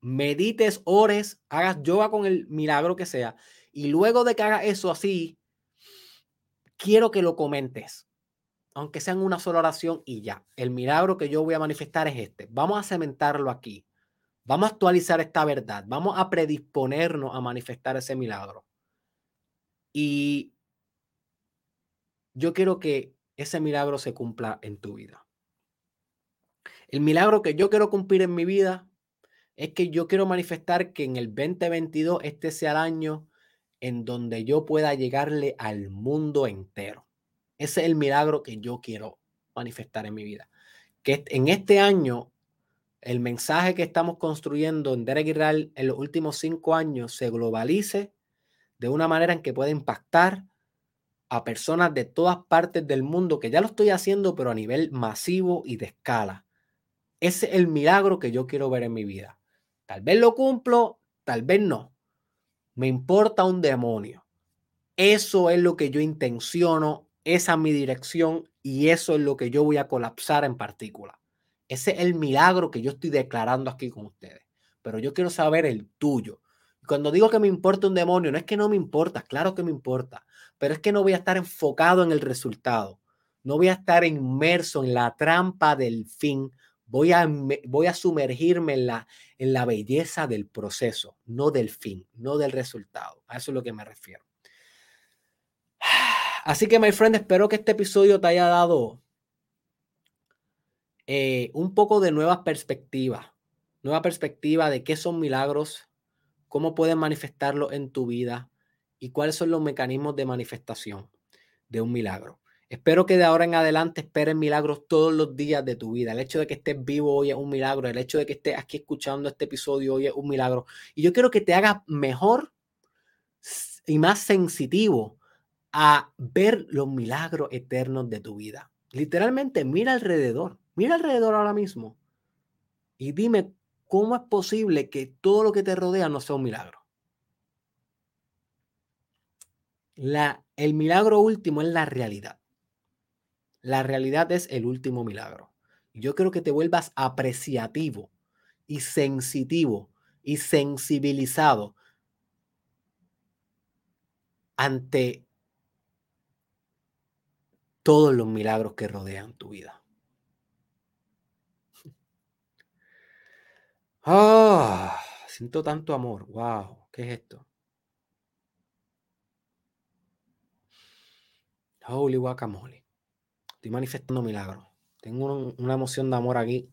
medites, ores, hagas yoga con el milagro que sea. Y luego de que hagas eso así, quiero que lo comentes. aunque sea en una sola oración y ya. El milagro que yo voy a manifestar es este. Vamos a cementarlo aquí. Vamos a actualizar esta verdad. Vamos a predisponernos a manifestar ese milagro. Y yo quiero que ese milagro se cumpla en tu vida. El milagro que yo quiero cumplir en mi vida es que yo quiero manifestar que en el 2022 este sea el año en donde yo pueda llegarle al mundo entero. Ese es el milagro que yo quiero manifestar en mi vida. Que en este año el mensaje que estamos construyendo en Derek Israel en los últimos cinco años se globalice de una manera en que pueda impactar a personas de todas partes del mundo, que ya lo estoy haciendo, pero a nivel masivo y de escala. Ese es el milagro que yo quiero ver en mi vida. Tal vez lo cumplo, tal vez no. Me importa un demonio. Eso es lo que yo intenciono, esa es mi dirección y eso es lo que yo voy a colapsar en particular. Ese es el milagro que yo estoy declarando aquí con ustedes. Pero yo quiero saber el tuyo. Cuando digo que me importa un demonio, no es que no me importa, claro que me importa, pero es que no voy a estar enfocado en el resultado. No voy a estar inmerso en la trampa del fin. Voy a, voy a sumergirme en la, en la belleza del proceso, no del fin, no del resultado. A eso es lo que me refiero. <sighs> Así que, my friend, espero que este episodio te haya dado eh, un poco de nueva perspectiva, nueva perspectiva de qué son milagros, cómo pueden manifestarlo en tu vida y cuáles son los mecanismos de manifestación de un milagro. Espero que de ahora en adelante esperen milagros todos los días de tu vida. El hecho de que estés vivo hoy es un milagro. El hecho de que estés aquí escuchando este episodio hoy es un milagro. Y yo quiero que te hagas mejor y más sensitivo a ver los milagros eternos de tu vida. Literalmente, mira alrededor. Mira alrededor ahora mismo y dime cómo es posible que todo lo que te rodea no sea un milagro. La, el milagro último es la realidad. La realidad es el último milagro. Yo creo que te vuelvas apreciativo y sensitivo y sensibilizado ante todos los milagros que rodean tu vida. Ah, siento tanto amor. Wow, ¿qué es esto? Holy guacamole. Estoy manifestando milagros. Tengo una emoción de amor aquí.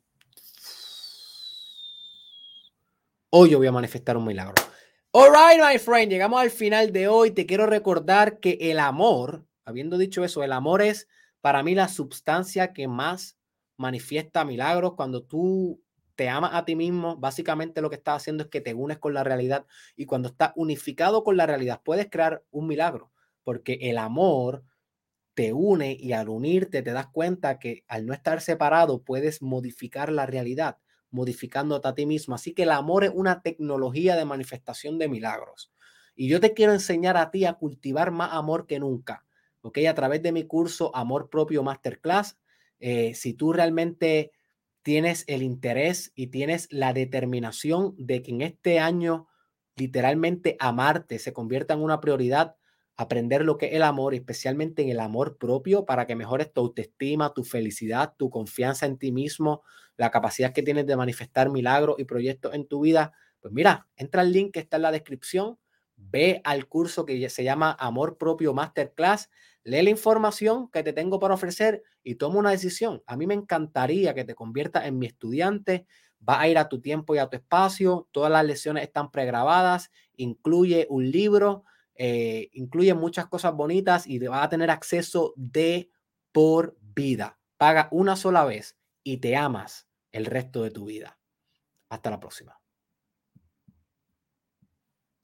Hoy yo voy a manifestar un milagro. All right, my friend, llegamos al final de hoy. Te quiero recordar que el amor, habiendo dicho eso, el amor es para mí la sustancia que más manifiesta milagros. Cuando tú te amas a ti mismo, básicamente lo que estás haciendo es que te unes con la realidad y cuando estás unificado con la realidad puedes crear un milagro, porque el amor te une y al unirte te das cuenta que al no estar separado puedes modificar la realidad, modificándote a ti mismo. Así que el amor es una tecnología de manifestación de milagros. Y yo te quiero enseñar a ti a cultivar más amor que nunca, ¿ok? A través de mi curso Amor Propio Masterclass. Eh, si tú realmente tienes el interés y tienes la determinación de que en este año literalmente amarte se convierta en una prioridad, aprender lo que es el amor, especialmente en el amor propio, para que mejores tu autoestima, tu felicidad, tu confianza en ti mismo, la capacidad que tienes de manifestar milagros y proyectos en tu vida, pues mira, entra al link que está en la descripción, ve al curso que se llama Amor Propio Masterclass lee la información que te tengo para ofrecer y toma una decisión. A mí me encantaría que te conviertas en mi estudiante. Va a ir a tu tiempo y a tu espacio. Todas las lecciones están pregrabadas. Incluye un libro. Eh, incluye muchas cosas bonitas y vas a tener acceso de por vida. Paga una sola vez y te amas el resto de tu vida. Hasta la próxima.